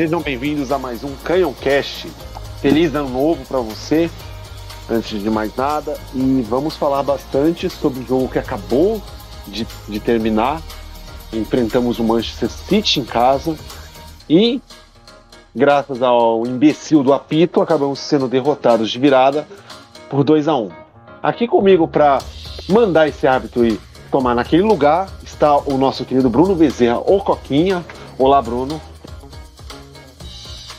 Sejam bem-vindos a mais um Canhão Cast. Feliz ano novo para você, antes de mais nada. E vamos falar bastante sobre o jogo que acabou de, de terminar. Enfrentamos o Manchester City em casa e, graças ao imbecil do apito, acabamos sendo derrotados de virada por 2 a 1 um. Aqui comigo para mandar esse árbitro ir tomar naquele lugar está o nosso querido Bruno Bezerra, ou Coquinha. Olá, Bruno.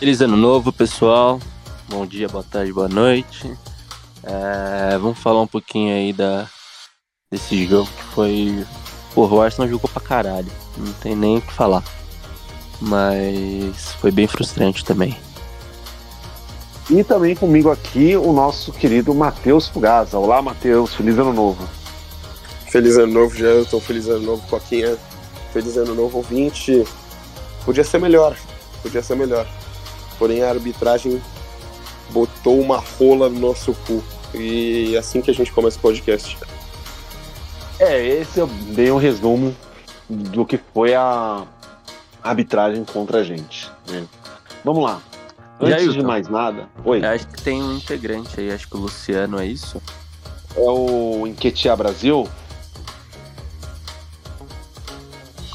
Feliz ano novo, pessoal. Bom dia, boa tarde, boa noite. É, vamos falar um pouquinho aí da, desse jogo que foi. Porra, o Arsenal jogou pra caralho. Não tem nem o que falar. Mas foi bem frustrante também. E também comigo aqui o nosso querido Matheus Fugaza. Olá, Matheus. Feliz ano novo. Feliz ano novo, Janton. Feliz ano novo, Coquinha. Feliz ano novo, ouvinte. Podia ser melhor. Podia ser melhor. Porém, a arbitragem botou uma rola no nosso cu. E é assim que a gente começa o podcast. É, esse é bem um resumo do que foi a arbitragem contra a gente. Né? Vamos lá. Antes aí, de mais nada. Oi. Acho que tem um integrante aí, acho que o Luciano é isso. É o Enquetear Brasil.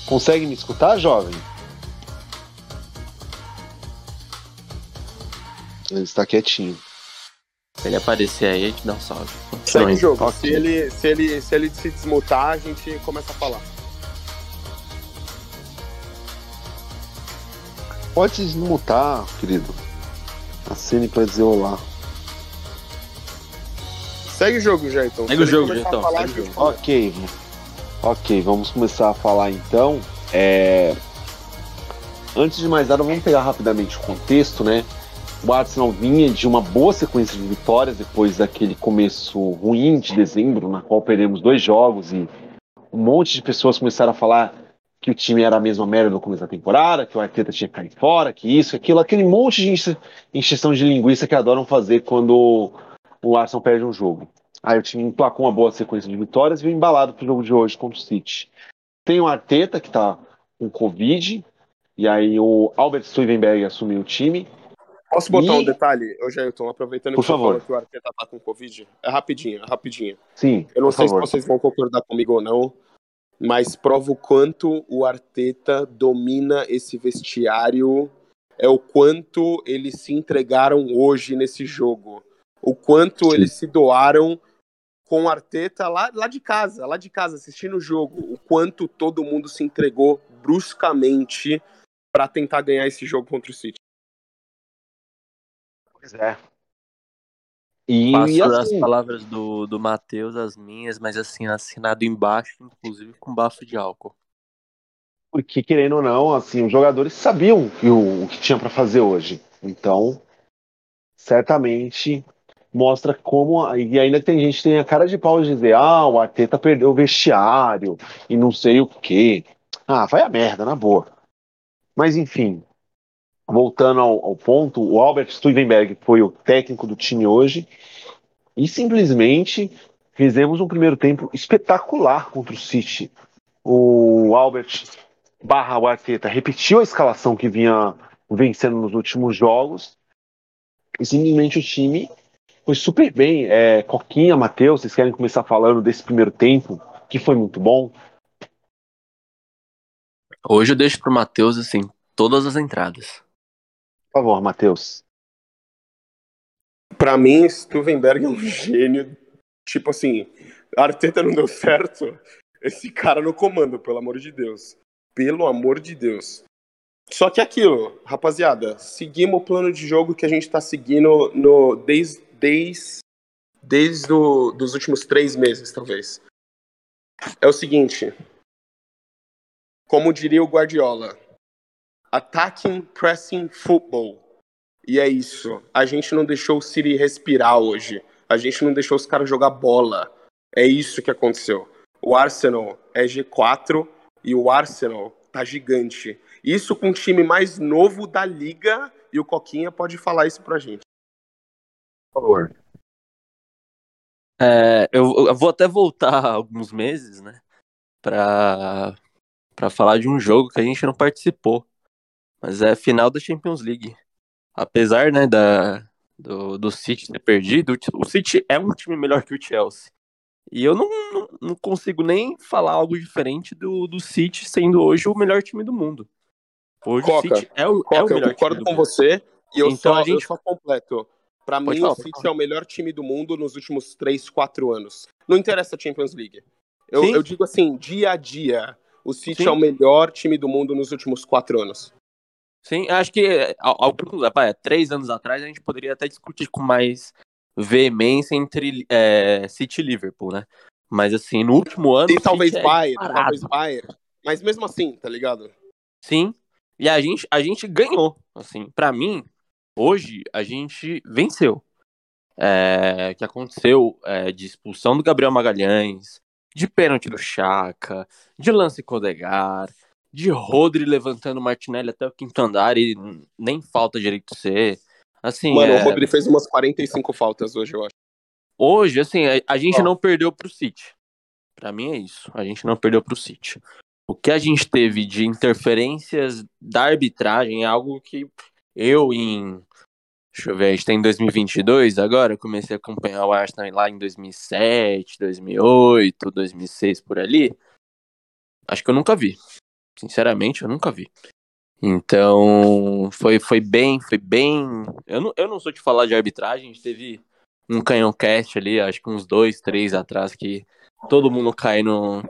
Consegue me escutar, jovem? Ele está quietinho. Se ele aparecer aí, a gente dá um salve. Segue o jogo. Se, ele, se, ele, se ele se desmutar, a gente começa a falar. Pode desmutar, querido. Acene para dizer olá. Segue o jogo, Janton. Segue o Se jogo, ele começar a Janton, falar, segue o a gente jogo. começa. Ok. Ok, vamos começar a falar então. É, Antes de mais nada, vamos pegar rapidamente o contexto, né? O Arsenal vinha de uma boa sequência de vitórias depois daquele começo ruim de dezembro, na qual perdemos dois jogos e um monte de pessoas começaram a falar que o time era a mesma merda no começo da temporada, que o Arteta tinha caído fora, que isso, aquilo, aquele monte de encheção de linguiça que adoram fazer quando o Arsenal perde um jogo. Aí o time emplacou uma boa sequência de vitórias e veio embalado pro jogo de hoje contra o City. Tem o Arteta, que tá com Covid, e aí o Albert Stuivenberg assumiu o time. Posso botar E- um detalhe, ô Jailton, aproveitando Por que favor. que o Arteta tá com Covid? É rapidinho, é rapidinho. Sim, Eu não sei favor. se vocês vão concordar comigo ou não, mas prova o quanto o Arteta domina esse vestiário, é o quanto eles se entregaram hoje nesse jogo. O quanto Sim. eles se doaram com o Arteta lá, lá de casa, lá de casa, assistindo o jogo. O quanto todo mundo se entregou bruscamente para tentar ganhar esse jogo contra o City. Pois é. E, Passo as assim, palavras do, do Matheus, as minhas, mas assim, assinado embaixo, inclusive com bafo de álcool. porque querendo ou não, assim, os jogadores sabiam que o, o que tinha para fazer hoje. Então, certamente mostra como e ainda tem gente que tem a cara de pau de dizer, ah, o Arteta perdeu o vestiário e não sei o quê. Ah, vai a merda, na boa. Mas enfim, voltando ao, ao ponto, o Albert Stuivenberg foi o técnico do time hoje e simplesmente fizemos um primeiro tempo espetacular contra o City. O Albert barra o repetiu a escalação que vinha vencendo nos últimos jogos e simplesmente o time foi super bem. É, Coquinha, Matheus, vocês querem começar falando desse primeiro tempo, que foi muito bom? Hoje eu deixo pro Matheus, assim, todas as entradas. Por favor, Matheus. Pra mim, Stuvenberg é um gênio. Tipo assim, Arteta não deu certo. Esse cara no comando, pelo amor de Deus. Pelo amor de Deus. Só que é aquilo, rapaziada, seguimos o plano de jogo que a gente tá seguindo no, desde, desde, desde dos últimos três meses, talvez. É o seguinte. Como diria o Guardiola, attacking, pressing, football. E é isso. A gente não deixou o City respirar hoje. A gente não deixou os caras jogar bola. É isso que aconteceu. O Arsenal é G4 e o Arsenal tá gigante. Isso com o time mais novo da liga e o Coquinha pode falar isso pra gente. Por favor. É, eu, eu vou até voltar alguns meses, né? Pra, pra falar de um jogo que a gente não participou. Mas é final da Champions League. Apesar, né, da, do, do City ter perdido, o City é um time melhor que o Chelsea. E eu não, não, não consigo nem falar algo diferente do, do City sendo hoje o melhor time do mundo. Hoje Coca, o City é o, Coca, é o melhor eu concordo com você e eu, Então só, a gente- eu só completo. Pra mim, falar, o City é o melhor time do mundo nos últimos 3, 4 anos. Não interessa a Champions League. Eu, eu digo assim, dia a dia, o City Sim. é o melhor time do mundo nos últimos 4 anos. Sim, acho que ao- alguns, rapaz, três anos atrás a gente poderia até discutir com mais veemência entre é, City e Liverpool, né? Mas assim, no último ano. E talvez é Bayern, talvez Bayern. Mas mesmo assim, tá ligado? Sim. E a gente, a gente ganhou. Assim, para mim, hoje a gente venceu. É, que aconteceu é, de expulsão do Gabriel Magalhães, de pênalti do Chaka, de lance com o Odegar, de Rodri levantando Martinelli até o quinto andar e nem falta direito de ser. Assim, Mano, é, o Rodri fez umas 45 faltas hoje, eu acho. hoje, assim, a, a gente Ó. não perdeu pro City. Pra mim é isso. A gente não perdeu pro City. O que a gente teve de interferências da arbitragem é algo que eu em Deixa eu ver, a gente tá em 2022 agora, eu comecei a acompanhar o Arsenal lá em 2007, 2008, 2006, por ali. Acho que eu nunca vi. Sinceramente, eu nunca vi. Então, foi, foi bem, foi bem... Eu não, eu não sou de falar de arbitragem, a gente teve um canhão cast ali, acho que uns dois, três atrás, que todo mundo cai no,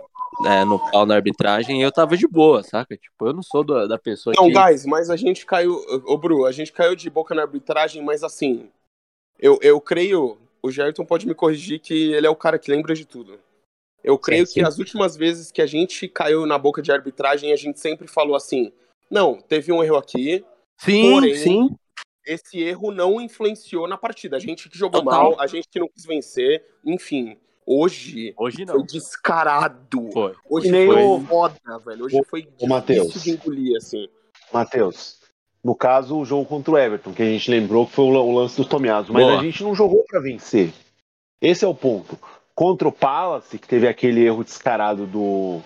é, no pau na arbitragem e eu tava de boa, saca? Tipo, eu não sou da, da pessoa Não, que... guys, mas a gente caiu. Ô, Bru, a gente caiu de boca na arbitragem, mas assim. Eu, eu creio. O Gerton pode me corrigir que ele é o cara que lembra de tudo. Eu creio sim. que as últimas vezes que a gente caiu na boca de arbitragem, a gente sempre falou assim: não, teve um erro aqui, Sim, Porém, sim. esse erro não influenciou na partida. A gente que jogou Total. mal, a gente que não quis vencer, enfim. Hoje Hoje foi não. descarado. Foi. Hoje nem foi o- foda, velho. Hoje o- foi o difícil Matheus. de engolir, assim. Matheus, no caso, o jogo contra o Everton, que a gente lembrou que foi o la- o lance do Tomiaso, mas Boa. a gente não jogou pra vencer. Esse é o ponto. Contra o Palace, que teve aquele erro descarado do,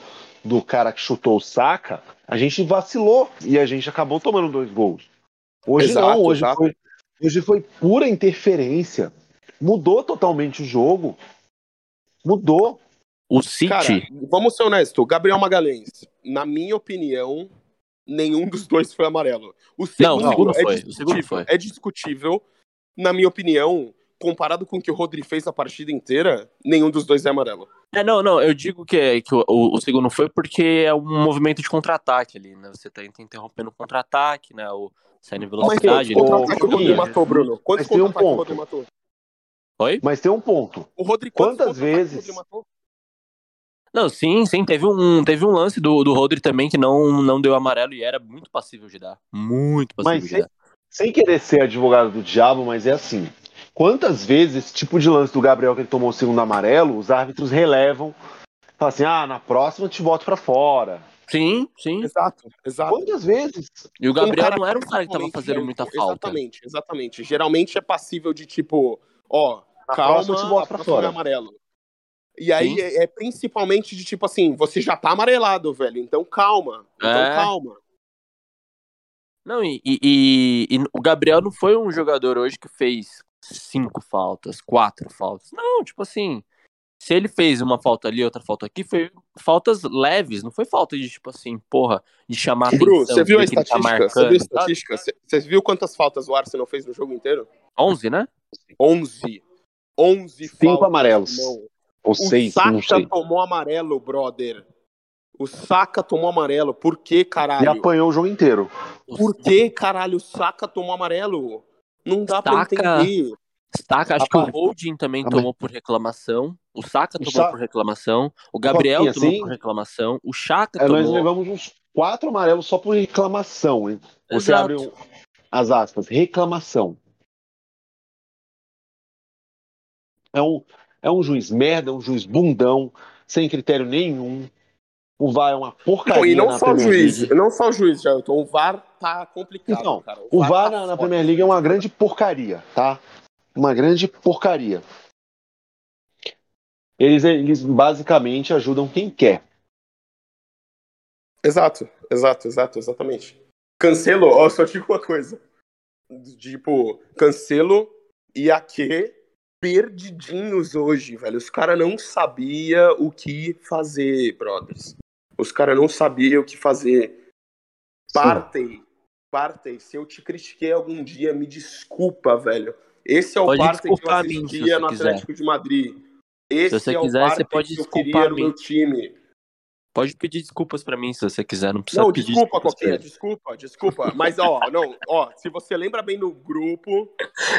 do cara que chutou o saca, a gente vacilou e a gente acabou tomando dois gols. Hoje Exato, não, hoje exato. foi, hoje foi pura interferência. Mudou totalmente o jogo. Mudou. O City. Cara, vamos ser honestos. Gabriel Magalhães, na minha opinião, nenhum dos dois foi amarelo. O Não, segundo, o segundo é foi, o discutível. segundo foi. É discutível. Na minha opinião, comparado com o que o Rodri fez a partida inteira, nenhum dos dois é amarelo. É, não, não, eu digo que, é- que o, o- o segundo foi porque é um movimento de contra-ataque ali, né? Você tá interrompendo o contra-ataque, né? O saindo em Mas velocidade. contra-ataques o Rodri Coquinha, matou, Bruno? Quantos mas tem um contra-ataques o ponto. Rodri matou? Oi? Mas tem um ponto. O Rodri, quantos Quantas vezes- o? Não, sim, sim. Teve um, teve um lance do, do Rodri também que não, não deu amarelo e era muito passível de dar. Muito passível Mas de dar. Sem querer ser advogado do diabo, mas é assim. Quantas vezes esse tipo de lance do Gabriel que ele tomou o segundo amarelo, os árbitros relevam, falam assim: ah, na próxima eu te boto pra fora. Sim, sim. Exato, exato. Quantas vezes? E o Gabriel Um cara não era um cara que tava fazendo muita falta. Exatamente, exatamente. Geralmente é passível de tipo, ó, Na calma, próxima eu te boto a pra é fora. amarelo. E aí é, é principalmente de tipo assim, você já tá amarelado, velho, então calma, então É. calma. Não, e, e- e- e o Gabriel não foi um jogador hoje que fez cinco faltas, quatro faltas. Não, tipo assim, se ele fez uma falta ali, outra falta aqui, foi faltas leves, não foi falta de, tipo assim, porra, de chamar atenção. Bru, você viu a que ele tá estatística? você viu a marcando, estatística? Você- Você viu quantas faltas o Arsenal fez no jogo inteiro? 11, né? 11. 11 Cinco faltas. amarelos. irmão. Ou O seis, não Saka sei. tomou amarelo, brother. O Saka tomou amarelo. Por que, E caralho? apanhou o jogo inteiro. Por que, caralho, o Saka tomou amarelo? Não dá pra Saka- entender. Saka, acho que o. Holding também tomou por reclamação. O Saka O tomou Sa- por reclamação. O Gabriel Coquinha, tomou sim. por reclamação. O Chaka É, nós tomou. levamos uns quatro amarelos só por reclamação. Hein? Você Exato. abre um- as aspas, reclamação. É um, é um juiz merda, é um juiz bundão, sem critério nenhum. O VAR é uma porcaria Não, e não na só o juiz, League. não só o juiz, Gelton. O VAR tá complicado, Então, cara. O VAR tá na, na. Premier League é uma grande porcaria, tá? Uma grande porcaria. Eles, eles basicamente ajudam quem quer. Exato, exato, exato, exatamente. Cancelo, ó, só digo uma coisa. Tipo, Cancelo e Ake perdidinhos hoje, velho. Os caras não sabia o que fazer, brothers. Os caras não sabiam o que fazer. Partey, Partey, se eu te critiquei algum dia, me desculpa, velho. Esse é o Pode Partey que eu se assistia no quiser. Atlético de Madrid. Esse você é o quiser, você pode que eu queria no meu time. Pode pedir desculpas pra mim se você quiser, não precisa Não, pedir desculpa, Coquinha, desculpa, desculpa. Mas, ó, não, ó, se você lembra bem no grupo,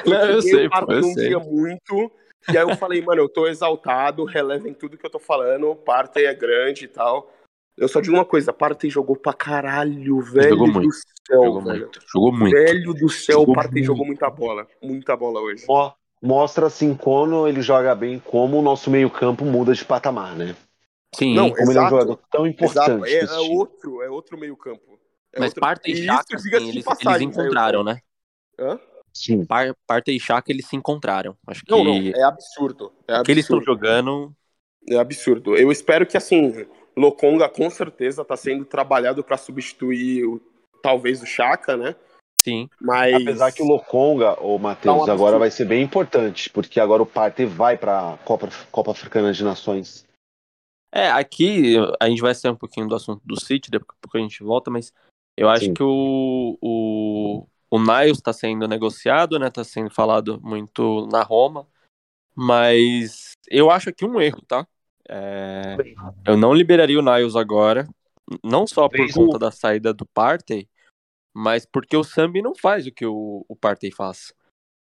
Não, eu sei, pô, eu num sei. dia muito, e aí eu falei, mano, eu tô exaltado, relevem tudo que eu tô falando, o é grande e tal. Eu só digo uma coisa, Partey jogou pra caralho, velho Jogou do muito, céu, Jogou velho. muito. Jogou muito. Velho do céu, Jogou o Partey muito. jogou muita bola, muita bola hoje. Mo- Mostra assim quando ele joga bem, como o nosso meio-campo muda de patamar, né? Sim, Não, Como ele é um Exato. jogador tão Exato, importante. é, é outro, é outro meio campo. É mas outro... Parta e Chaka, assim, eles, passagem, eles encontraram, né? Hã? Sim. Par, Parta e Chaka, eles se encontraram. Acho que Não, não, é absurdo. É o que eles estão absurdo. jogando... É absurdo. Eu espero que, assim, Lokonga com certeza tá sendo trabalhado para substituir o, talvez o Chaka, né? Sim. Mas. Apesar que o Lokonga, Tá um Matheus, absurdo. agora vai ser bem importante, porque agora o Partey vai pra Copa, Copa Africana de Nações. É, aqui a gente vai sair um pouquinho do assunto do City, depois a gente volta, mas eu acho Sim. que o, o, o Niles está sendo negociado, né? Tá sendo falado muito na Roma, mas eu acho aqui um erro, tá? É, eu não liberaria o Niles agora, não só por Talvez conta da saída do Partey, mas porque o Sambi não faz o que o, o Partey faz.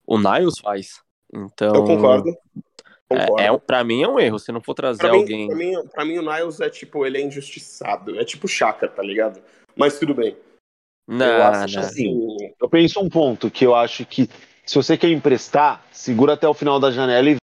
O Niles faz. Então, Eu concordo. Concordo. É, é, pra mim é um erro. Se não for trazer Pra mim, alguém. pra, mim, pra mim, o Niles é tipo, ele é injustiçado. É tipo Chaka, tá ligado? Mas tudo bem. eu Não, acho não. assim. Eu penso um ponto que eu acho que se você quer emprestar, segura até o final da janela e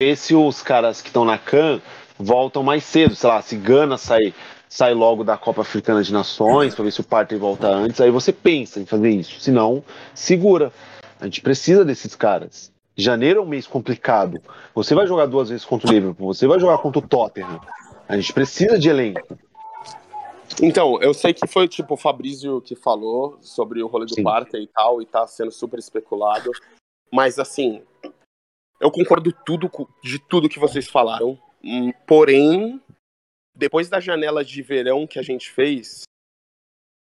vê se os caras que estão na CAN voltam mais cedo. Sei lá, se Gana sai, sai logo da Copa Africana de Nações, pra ver se o Partey volta antes, aí você pensa em fazer isso. Se não, segura. A gente precisa desses caras. Janeiro é um mês complicado. Você vai jogar duas vezes contra o Liverpool, você vai jogar contra o Tottenham. A gente precisa de elenco. Então, eu sei que foi tipo o Fabrício que falou sobre o rolê do. Partey e tal, e tá sendo super especulado. Mas assim, eu concordo tudo de tudo que vocês falaram. Hum, Porém, depois da janela de verão que a gente fez,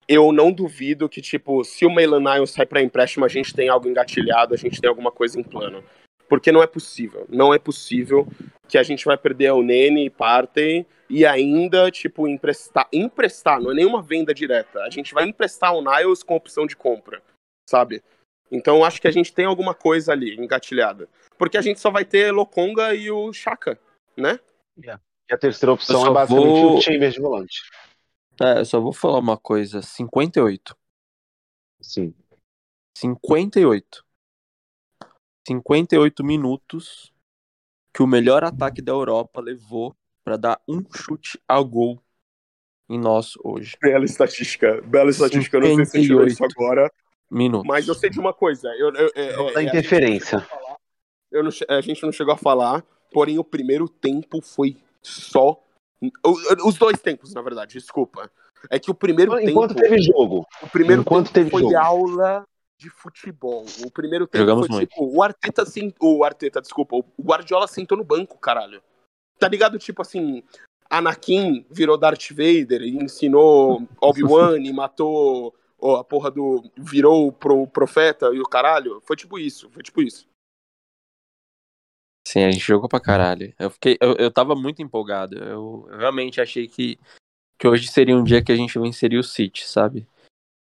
eu não duvido que, tipo, se o Maitland Niles sai pra empréstimo, a gente tem algo engatilhado, a gente tem alguma coisa em plano. Porque não é possível. Não é possível que a gente vai perder o Nene e Partey e ainda, tipo, emprestar. Emprestar, não é nenhuma venda direta. A gente vai emprestar o Niles com opção de compra, sabe? Então acho que a gente tem alguma coisa ali engatilhada. Porque a gente só vai ter Lokonga e o Chaka, né? E a terceira opção Eu é basicamente vou- o Chambers de volante. É, eu só vou falar uma coisa. 58. Sim. 58. 58 minutos que o melhor ataque da Europa levou pra dar um chute a gol em nós hoje. Bela estatística. Bela estatística. Eu não sei se você tirou isso 58. agora. Minutos. Mas eu sei de uma coisa. Eu, eu, é- Não é- é, interferência. eu não a gente não chegou a falar, porém o primeiro tempo foi só. Os dois tempos, na verdade, desculpa. É que o primeiro Enquanto tempo. teve jogo. O primeiro enquanto tempo teve foi jogo. aula de futebol. O primeiro tempo Jogamos foi muito. tipo, o Arteta sim, o Arteta, desculpa, o Guardiola sentou no banco, caralho. Tá ligado? Tipo assim, Anakin virou Darth Vader e ensinou Obi-Wan e matou ó, a porra do virou pro profeta e o caralho. Foi tipo isso, foi tipo isso. Sim, a gente jogou pra caralho. Eu, fiquei, eu, eu tava muito empolgado. Eu, eu realmente achei que, que hoje seria um dia que a gente venceria o City, sabe?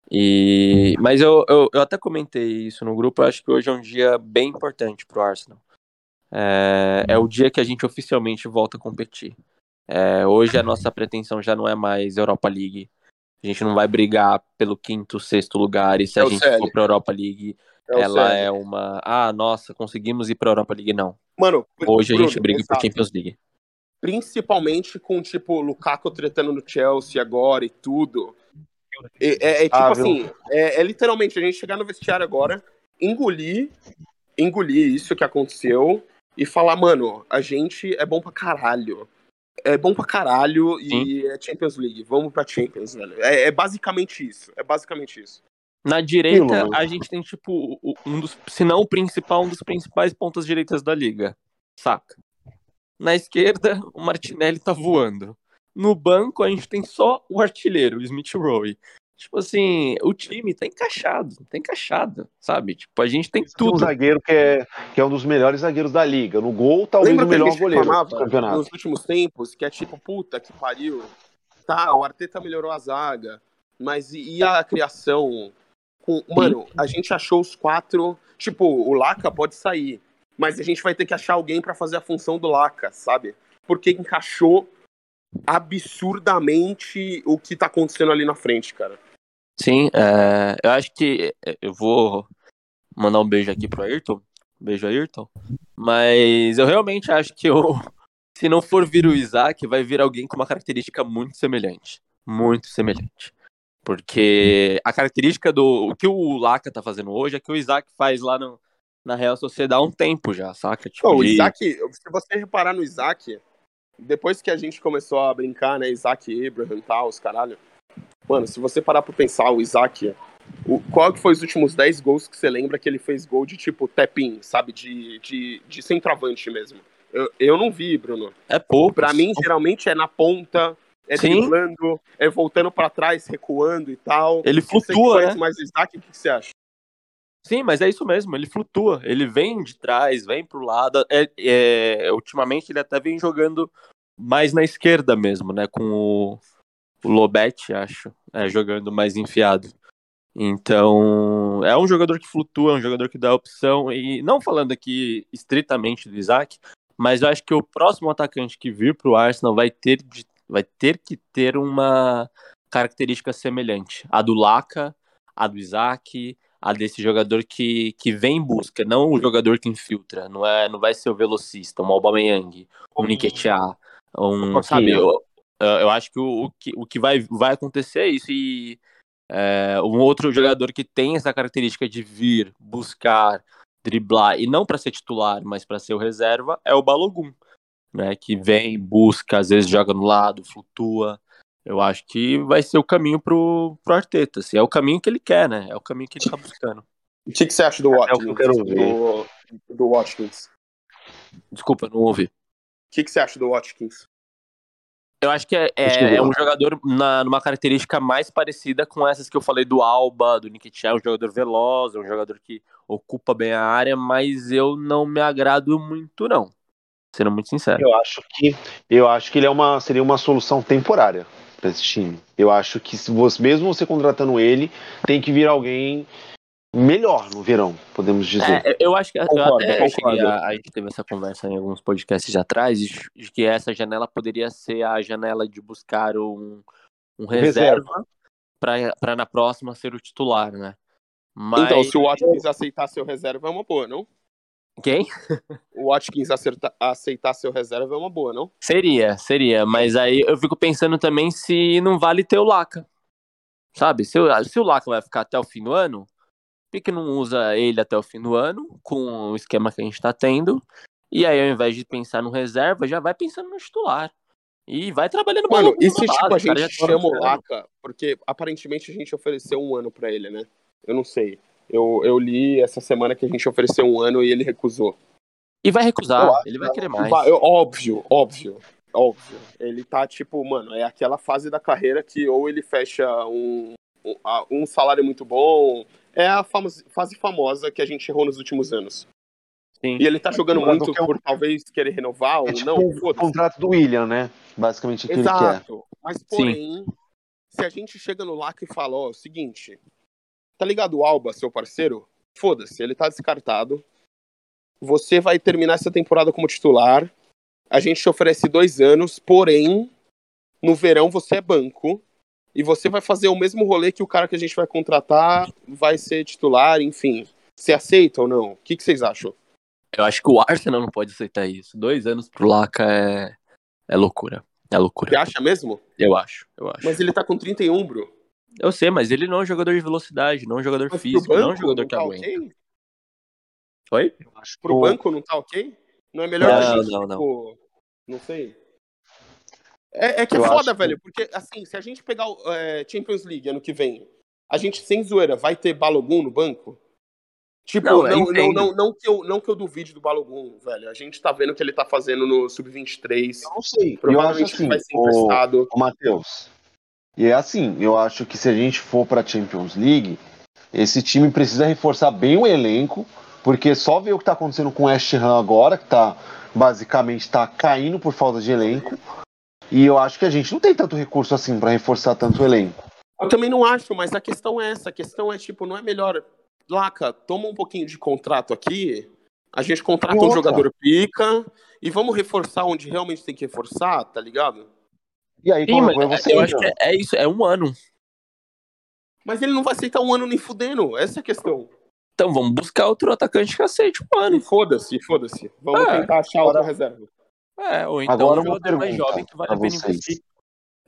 E, mas eu, eu, eu até comentei isso no grupo. Eu acho que hoje é um dia bem importante pro Arsenal. É, é o dia que a gente oficialmente volta a competir. É, hoje a nossa pretensão já não é mais Europa League. A gente não vai brigar pelo quinto, sexto lugar. E se É a gente CL. for pra Europa League, É ela é uma. Ah, nossa, conseguimos ir pra Europa League. Não. Mano, Hoje a Bruno, gente briga por. Champions League. principalmente com, tipo, o Lukaku tretando no Chelsea agora e tudo. É, é- é tipo Ah, assim, é, é literalmente a gente chegar no vestiário agora, engolir, engolir isso que aconteceu e falar, mano, a gente é bom pra caralho. É bom pra caralho e é Champions League. Vamos pra Champions, velho. É, é basicamente isso. É basicamente isso. Na direita, a gente tem, tipo, um dos, se não o principal, um dos principais pontas direitas da liga. Saca? Na esquerda, o Martinelli tá voando. No banco, a gente tem só o artilheiro, o Smith Rowe. Tipo assim, o time tá encaixado, tá encaixado, sabe? Tipo, a gente tem Tem um tudo. zagueiro que é, que é um dos melhores zagueiros da liga. No gol, talvez Lembra o melhor goleiro do campeonato. nos últimos tempos, que é tipo, puta que pariu. Tá, o Arteta melhorou a zaga, mas e e a criação? Com... Mano, a gente achou os quatro. Tipo, o Laca pode sair, mas a gente vai ter que achar alguém pra fazer a função do Laca, sabe? Porque encaixou absurdamente o que tá acontecendo ali na frente, cara. Sim, é, eu acho que é, eu vou mandar um beijo aqui pro Ayrton. Beijo, Ayrton. Mas eu realmente acho que eu, se não for vir o Isaac, vai vir alguém com uma característica muito semelhante. Muito semelhante. Porque a característica do. O que o Laca tá fazendo hoje é que o Isaac faz lá no, na Real Sociedade há um tempo já, saca? Tipo, Pô, o Isaac, se você reparar no Isaac, depois que a gente começou a brincar, né, Isaac, Abraham e tal, os caralho. Mano, se você parar pra pensar, o Isaac, o, qual que foi os últimos 10 gols que você lembra que ele fez gol de tipo tap-in, sabe? De, de, de centroavante mesmo. Eu, eu não vi, Bruno. é pouco. Pra mim, geralmente é na ponta, é Sim. driblando, é voltando pra trás, recuando e tal. Ele flutua, né? mais Isaac, o que, que você acha? Sim, mas é isso mesmo, ele flutua, ele vem de trás, vem pro lado. É, é, ultimamente ele até vem jogando mais na esquerda mesmo, né? Com o, o Lobete, acho, é, jogando mais enfiado. Então, é um jogador que flutua, é um jogador que dá opção. E não falando aqui estritamente do Isaac, mas eu acho que o próximo atacante que vir pro Arsenal vai ter, de- vai ter que ter uma característica semelhante. A do Laca, a do Isaac, a desse jogador que, que vem em busca, não o jogador que infiltra. Não, é, não vai ser o velocista, um Aubameyang, um Nketiah, um, Coquinha. sabe? Eu, eu acho que o, o que, o que vai, vai acontecer é isso. E é, um outro jogador que tem essa característica de vir, buscar, driblar, e não para ser titular, mas para ser o reserva, é o Balogun. Né, que vem, busca, às vezes joga no lado, flutua. Eu acho que vai ser o caminho pro, pro Arteta. Assim, é o caminho que ele quer, né? É o caminho que ele tá buscando. O que, que você acha do É Watkins? ver. Do, do Watkins. Desculpa, não ouvi. O que, que você acha do Watkins? Eu acho que é, é- Acho que é um jogador na, numa característica mais parecida com essas que eu falei do Alba, do Nketiah, um jogador veloz, é um jogador que ocupa bem a área, mas eu não me agrado muito não, sendo muito sincero. Eu acho que eu acho que ele é uma seria uma solução temporária para esse time. Eu acho que se você mesmo você contratando ele, tem que vir alguém melhor no verão, podemos dizer. É, eu acho que eu Concordo, até cheguei concordo. a, a gente teve essa conversa em alguns podcasts atrás, de, de que essa janela poderia ser a janela de buscar um, um reserva para na próxima ser o titular, né? Mas Então, se o Watkins aceitar seu reserva, é uma boa, não? Quem? O Watkins acerta- aceitar seu reserva é uma boa, não? Seria, seria. Mas aí eu fico pensando também se não vale ter o Laca. Sabe? Se o, se o Laca vai ficar até o fim do ano, por que não usa ele até o fim do ano, com o esquema que a gente tá tendo? E aí, ao invés de pensar no reserva, já vai pensando no titular. E vai trabalhando Mano, e se base, tipo, a gente tá chama o. Laca, porque aparentemente a gente ofereceu um ano pra ele, né? Eu não sei. Eu, eu li essa semana que a gente ofereceu um ano e ele recusou. E vai recusar, Eu ele vai querer mais. Óbvio, óbvio, óbvio. Ele tá tipo, mano, é aquela fase da carreira que ou ele fecha um, um, salário muito bom. É a famos- fase famosa que a gente errou nos últimos anos. Sim. E ele tá jogando muito que eu- por talvez querer renovar ou É tipo não. o contrato do William, né? Basicamente o que ele quer. Exato. Mas porém, se a gente chega no Laca e fala, ó, o seguinte, tá ligado o Alba, seu parceiro? Foda-se, ele tá descartado. Você vai terminar essa temporada como titular. A gente te oferece dois anos, porém, no verão você é banco. E você vai fazer o mesmo rolê que o cara que a gente vai contratar vai ser titular, enfim. Você aceita ou não? O que, que vocês acham? Eu acho que o Arsenal não pode aceitar isso. Dois anos pro Laca é, é loucura. É Você loucura. acha mesmo? Eu acho, eu acho. Mas ele tá com 31, bro. Eu sei, mas ele não é um jogador de velocidade, não é um jogador Mas físico, não é um jogador não que tá aguenta. ok? Oi? Eu acho Pro o- banco não tá ok? Não é melhor Não, a gente, não, tipo, não sei. É, é que é Eu foda, acho que- velho, porque assim, se a gente pegar o é, Champions League ano que vem, a gente, sem zoeira, vai ter Balogun no banco? Tipo, Não, não, não, não, não, que eu, não que eu duvide do Balogun, velho. A gente tá vendo o que ele tá fazendo no Sub-23. Eu não sei. Eu acho Provavelmente assim, vai ser o, emprestado. o Matheus. E é assim, eu acho que se a gente for pra Champions League, esse time precisa reforçar bem o elenco, porque só ver o que tá acontecendo com o West Ham agora, que tá basicamente tá caindo por falta de elenco. E eu acho que a gente não tem tanto recurso assim pra reforçar tanto o elenco. Eu também não acho, mas a questão é essa. A questão é, tipo, não é melhor. Laca, toma um pouquinho de contrato aqui. A gente contrata um jogador pica e vamos reforçar onde realmente tem que reforçar, tá ligado? E aí, Sim, como mas você eu acho que é, é isso, é um ano. Mas ele não vai aceitar um ano nem fudendo. Essa é a questão. Então vamos buscar outro atacante que aceite um ano. Foda-se, foda-se. Vamos É, tentar achar agora- outra reserva. É, ou então Agora um jogador mais jovem que vale a pena investir.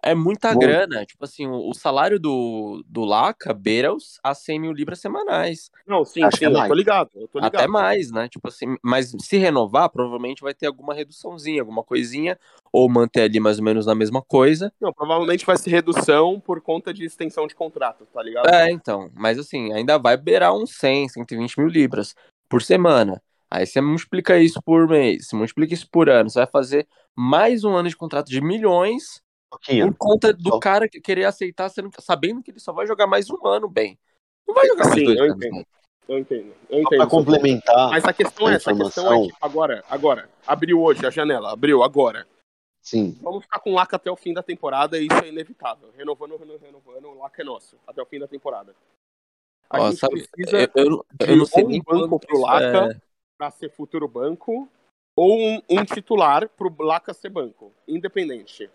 É muita Bom. grana. Tipo assim, o, o salário do, do Laca beira os, a 100 mil libras semanais. Não, sim, Acho sim, que é eu mais. tô ligado. Eu tô ligado. Até mais, né? Tipo assim, mas se renovar, provavelmente vai ter alguma reduçãozinha, alguma coisinha, ou manter ali mais ou menos na mesma coisa. Não, provavelmente vai ser redução por conta de extensão de contrato, tá ligado? É, então. Mas assim, ainda vai beirar uns 100, 120 mil libras por semana. Aí você multiplica isso por mês, você multiplica isso por ano, você vai fazer mais um ano de contrato de milhões Pouquinho. por conta do Só. cara que querer aceitar, sendo- sabendo que ele só vai jogar mais um ano bem. Não vai jogar mais Sim, dois eu anos entendo. bem. Eu entendo. Eu Só pra entendo. complementar, Mas a questão a é essa, a questão é tipo, agora, agora, abriu hoje a janela, abriu agora. sim, Vamos ficar com o Laca até o fim da temporada e isso é inevitável. Renovando, renovando, renovando, o Laca é nosso, até o fim da temporada. A Ó, gente sabe, precisa eu, eu, eu não sei ou um nem banco pro Laca, é. pra ser futuro banco, ou um, um titular pro Laca ser banco, independente.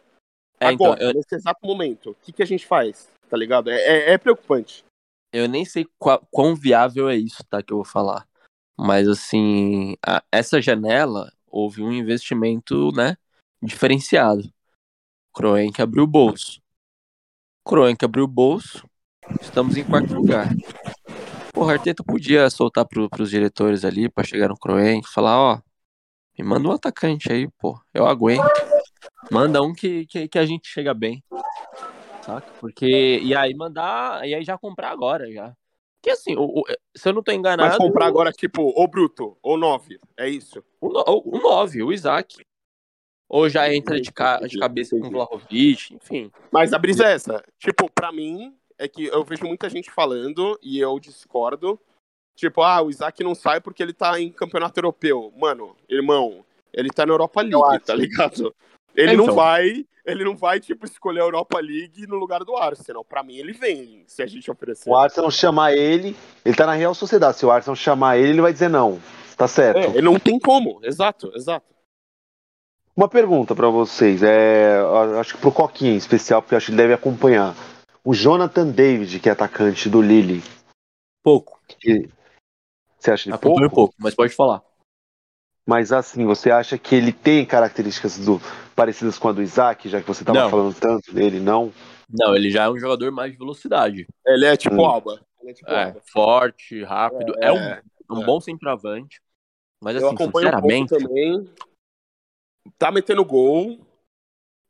É, então, agora, eu, nesse exato momento, o que, que a gente faz? Tá ligado? É, é- é preocupante. eu nem sei qua- quão viável é isso, tá? Que eu vou falar. Mas assim, a- essa janela houve um investimento, né? Diferenciado. Kroenke abriu o bolso. Kroenke abriu o bolso. Estamos em quarto lugar. Porra, Arteta podia soltar pro, pros diretores ali pra chegar no Kroenke e falar, ó, me manda um atacante aí, pô. Eu aguento. Manda um que, que, que a gente chega bem. Saca? Porque. E aí mandar. E aí já comprar agora, já. Porque assim, o, o- se eu não tô enganado. Mas comprar agora, tipo, ou bruto, ou 9. É isso. O, no- o 9, o Isaac. Ou já entra de, ca- de cabeça com o Vlahovic, enfim. Mas a brisa é essa. Tipo, pra mim, é que eu vejo muita gente falando e eu discordo. Tipo, ah, o Isaac não sai porque ele tá em campeonato europeu. Mano, irmão, ele tá na Europa League, tá ligado? Ele Então. não vai, ele não vai, tipo, escolher a Europa League no lugar do Arsenal. Pra mim, ele vem, se a gente oferecer. o Arsenal chamar ele, ele tá na Real Sociedade. Se o Arsenal chamar ele, ele vai dizer não. Tá certo. É, ele não tem como. Exato, exato. Uma pergunta pra vocês, é, acho que pro Coquinha em especial, porque eu acho que ele deve acompanhar. O Jonathan David, que é atacante do Lille, Pouco. que- você acha ele pouco? pouco, mas pode falar. Mas assim, você acha que ele tem características do, parecidas com a do Isaac, já que você tava Não. falando tanto dele, não? Não, ele já é um jogador mais de velocidade. Ele é tipo Hum. Alba. Ele é tipo É, Alba. forte, rápido. É, um, É, um é. bom centroavante. Mas eu assim, acompanho um sinceramente, pouco também. Tá metendo gol,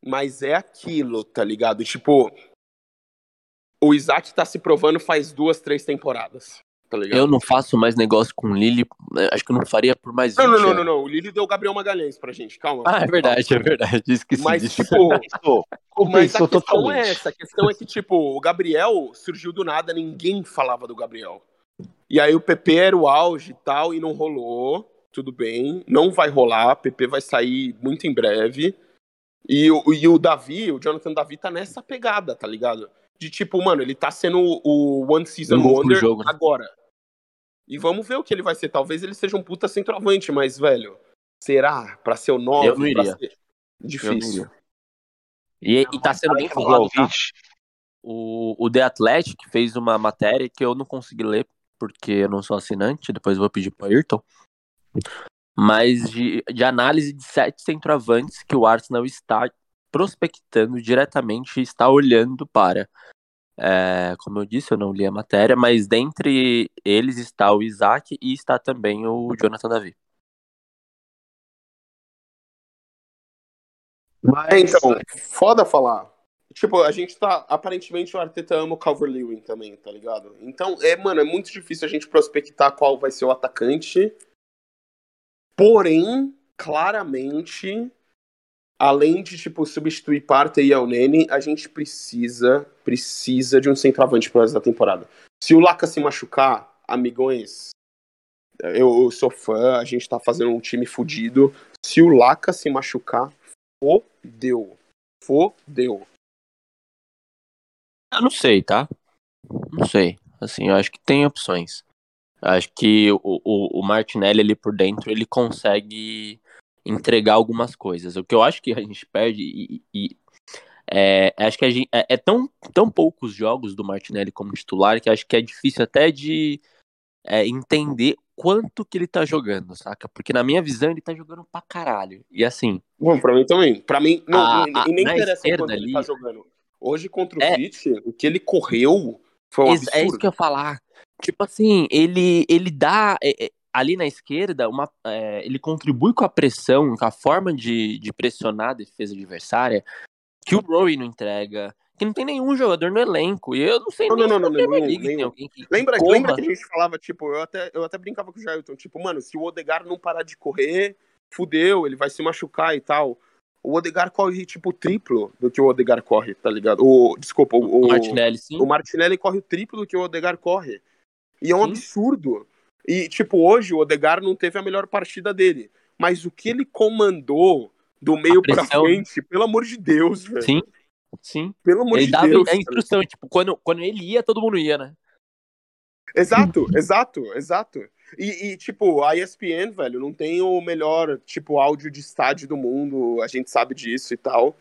mas é aquilo, tá ligado? Tipo, o Isaac tá se provando faz duas, três temporadas, tá ligado? eu não faço mais negócio com o Lille. né, Acho que eu não faria por mais 20 Não, não, não, anos. não, não. O Lili deu o Gabriel Magalhães pra gente, calma. Ah, é verdade, é verdade. Esqueci Mas, disso. tipo, mas a questão totalmente. é essa. A questão é que, tipo, o Gabriel surgiu do nada, ninguém falava do Gabriel. E aí o PP era o auge e tal, e não rolou. Tudo bem, não vai rolar. PP vai sair muito em breve. E o, e o Davi, o Jonathan Davi, tá nessa pegada, tá ligado? De tipo, mano, ele tá sendo o One Season Wonder jogo, né? agora. E vamos ver o que ele vai ser. Talvez ele seja um puta centroavante, mas, velho, será? Pra ser o 9? Eu não iria. Ser... Difícil. E, e tá sendo bem falado, tá? O, o The Athletic fez uma matéria que eu não consegui ler, porque eu não sou assinante, depois eu vou pedir pro Ayrton. Mas de, de análise de sete centroavantes que o Arsenal está prospectando diretamente e está olhando para. É, como eu disse, eu não li a matéria, mas dentre eles está o Isaac e está também o Jonathan Davi. Mas, É, então, foda falar. Tipo, a gente tá. Aparentemente o Arteta ama o Calvert-Lewin também, tá ligado? Então, é, mano, é muito difícil a gente prospectar qual vai ser o atacante. Porém, claramente, além de, tipo, substituir Partey e Elneny, a gente precisa, precisa de um centroavante pro resto da temporada. Se o Laka se machucar, amigões, eu, eu sou fã, a gente tá fazendo um time fudido. Se o Laka se machucar, fodeu. Fodeu. Eu não sei, tá? Não sei. Assim, eu acho que tem opções. Acho que o, o, o Martinelli ali por dentro, ele consegue entregar algumas coisas. O que eu acho que a gente perde e, e é, acho que a gente, é, é, tão, tão poucos jogos do Martinelli como titular que acho que é difícil até de é, entender quanto que ele tá jogando, saca? Porque na minha visão ele tá jogando pra caralho. E assim. Bom, pra mim também. Pra mim, não, a, a, nem interessa quanto ali, ele tá jogando. Hoje contra o é, City, o que ele correu foi um absurdo. É isso que eu ia falar. Tipo assim, ele, ele dá. É, é, ali na esquerda, uma, é, ele contribui com a pressão, com a forma de, de pressionar a defesa adversária, que o Rory não entrega, que não tem nenhum jogador no elenco. E eu não sei não, nem não, não, não, não, nenhum. Que, lembra, que lembra que a gente falava, tipo, eu até, eu até brincava com o Jailton, tipo, mano, se o Odegar não parar de correr, fudeu, ele vai se machucar e tal. O Odegar corre, tipo, triplo do que o Odegar corre, tá ligado? O, desculpa, o, o Martinelli, sim. O Martinelli corre o triplo do que o Odegar corre. E é um sim. absurdo. E, tipo, hoje o Odegar não teve a melhor partida dele. Mas o que ele comandou do meio pra frente, pelo amor de Deus, velho. Sim, sim. Pelo amor ele de dava Deus. a instrução, cara. tipo, quando, quando ele ia, todo mundo ia, né? Exato, exato, exato. E, e, tipo, a ESPN, velho, não tem o melhor, tipo, áudio de estádio do mundo, a gente sabe disso e tal.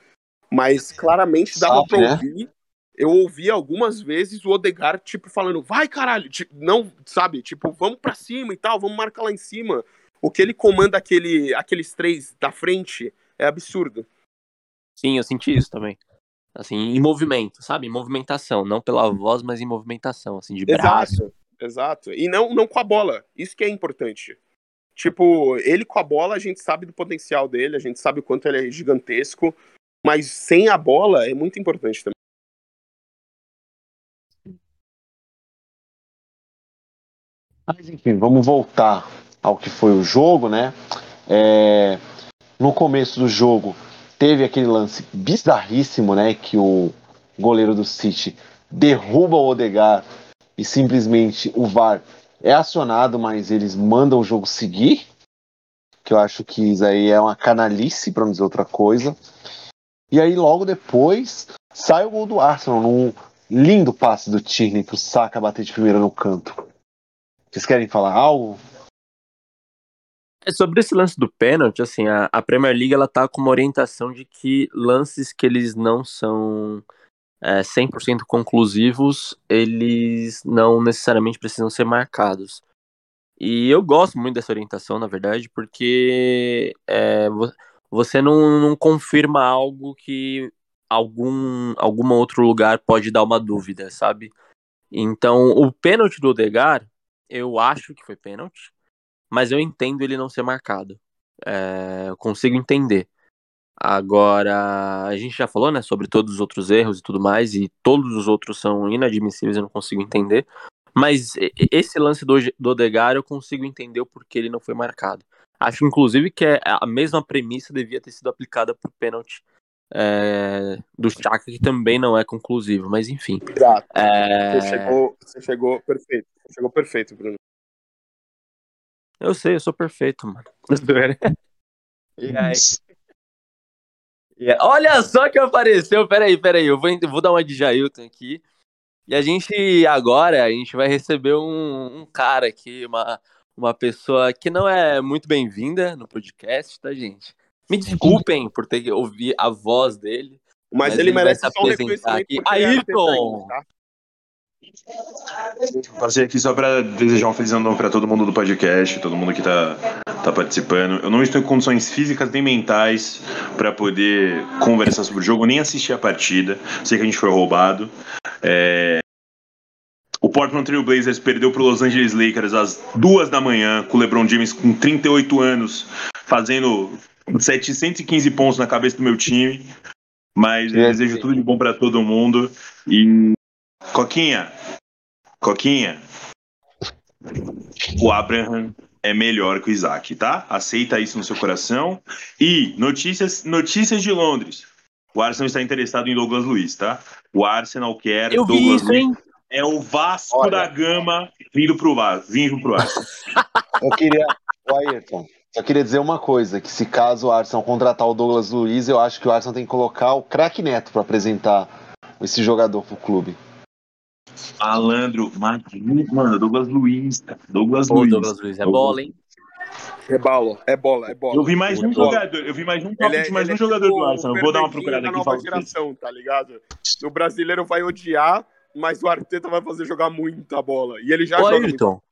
Mas claramente dava sabe, pra né? ouvir. Eu ouvi algumas vezes o Odegar, tipo, falando, vai caralho, tipo, não, sabe, tipo, vamos pra cima e tal, vamos marcar lá em cima. O que ele comanda aquele, aqueles três da frente é absurdo. Sim, eu senti isso também. Assim, em movimento, sabe? Em movimentação, não pela voz, mas em movimentação, assim, de braço. Exato, exato. E não, não com a bola. Isso que é importante. Tipo, ele com a bola, a gente sabe do potencial dele, a gente sabe o quanto ele é gigantesco, mas sem a bola é muito importante também. Mas enfim, vamos voltar ao que foi o jogo, né? É, no começo do jogo teve aquele lance bizarríssimo, né? Que o goleiro do City derruba o Odegar e simplesmente o VAR é acionado, mas eles mandam o jogo seguir. Que eu acho que isso aí é uma canalice, para não dizer outra coisa. E aí logo depois sai o gol do Arsenal num lindo passe do Tierney pro Saka bater de primeira no canto. Vocês querem falar algo? É sobre esse lance do pênalti, assim, a, a, Premier League ela tá com uma orientação de que lances que eles não são é, 100% conclusivos, eles não necessariamente precisam ser marcados. E eu gosto muito dessa orientação, na verdade, porque é, você não, não confirma algo que algum algum outro lugar pode dar uma dúvida, sabe? Então, o pênalti do Odegar, eu acho que foi pênalti mas eu entendo ele não ser marcado. É, eu consigo entender. Agora, a gente já falou, né, sobre todos os outros erros e tudo mais, e todos os outros são inadmissíveis, eu não consigo entender. Mas esse lance do, do Odegar eu consigo entender o porquê ele não foi marcado. Acho, inclusive, que é a mesma premissa devia ter sido aplicada por pênalti é, do Chaka, que também não é conclusivo, mas enfim. Exato. É... Você, chegou, você chegou perfeito. Você chegou perfeito, Bruno. Eu sei, eu sou perfeito, mano. e aí? Olha só que apareceu. Peraí, peraí. Eu vou, vou dar uma de Jailton aqui. E a gente agora, a gente vai receber um, um cara aqui, uma, uma pessoa que não é muito bem-vinda no podcast, tá, gente? Me desculpem por ter que ouvir a voz dele. Mas, mas ele, ele merece só um reconhecimento aqui. Ayrton! É Passei aqui só para desejar um feliz ano novo para todo mundo do podcast, todo mundo que tá, tá participando. Eu não estou em condições físicas nem mentais para poder conversar sobre o jogo, nem assistir a partida. Sei que a gente foi roubado. É... O Portland Trail Blazers perdeu para Los Angeles Lakers às duas da manhã, com o LeBron James com 38 anos, fazendo 715 pontos na cabeça do meu time. Mas eu desejo tudo de bom para todo mundo. E. Coquinha! Coquinha! O Abraham é melhor que o Isaac, tá? Aceita isso no seu coração. E notícias, notícias de Londres. O Arsenal está interessado em Douglas Luiz, tá? O Arsenal quer Eu vi Douglas isso, hein? Luiz. É o Vasco Olha. da Gama vindo pro, vindo pro Arsenal. Eu queria. Ô, Ayrton, só queria dizer uma coisa: que se caso o Arsenal contratar o Douglas Luiz, eu acho que o Arsenal tem que colocar o craque Neto para apresentar esse jogador pro clube. Malandro, Madrid, mano, Douglas Luiz, cara. Douglas Pô, Luiz. Douglas Luiz, é bola, hein? É bola, é bola, é bola. Eu vi mais um É jogador, eu vi mais um top é- de mais ele um é jogador tipo do Arsenal. o Vou dar uma procurada da aqui nova geração, tá ligado? O brasileiro vai odiar, mas o Arteta vai fazer jogar muita bola. E ele já Ô, joga muito.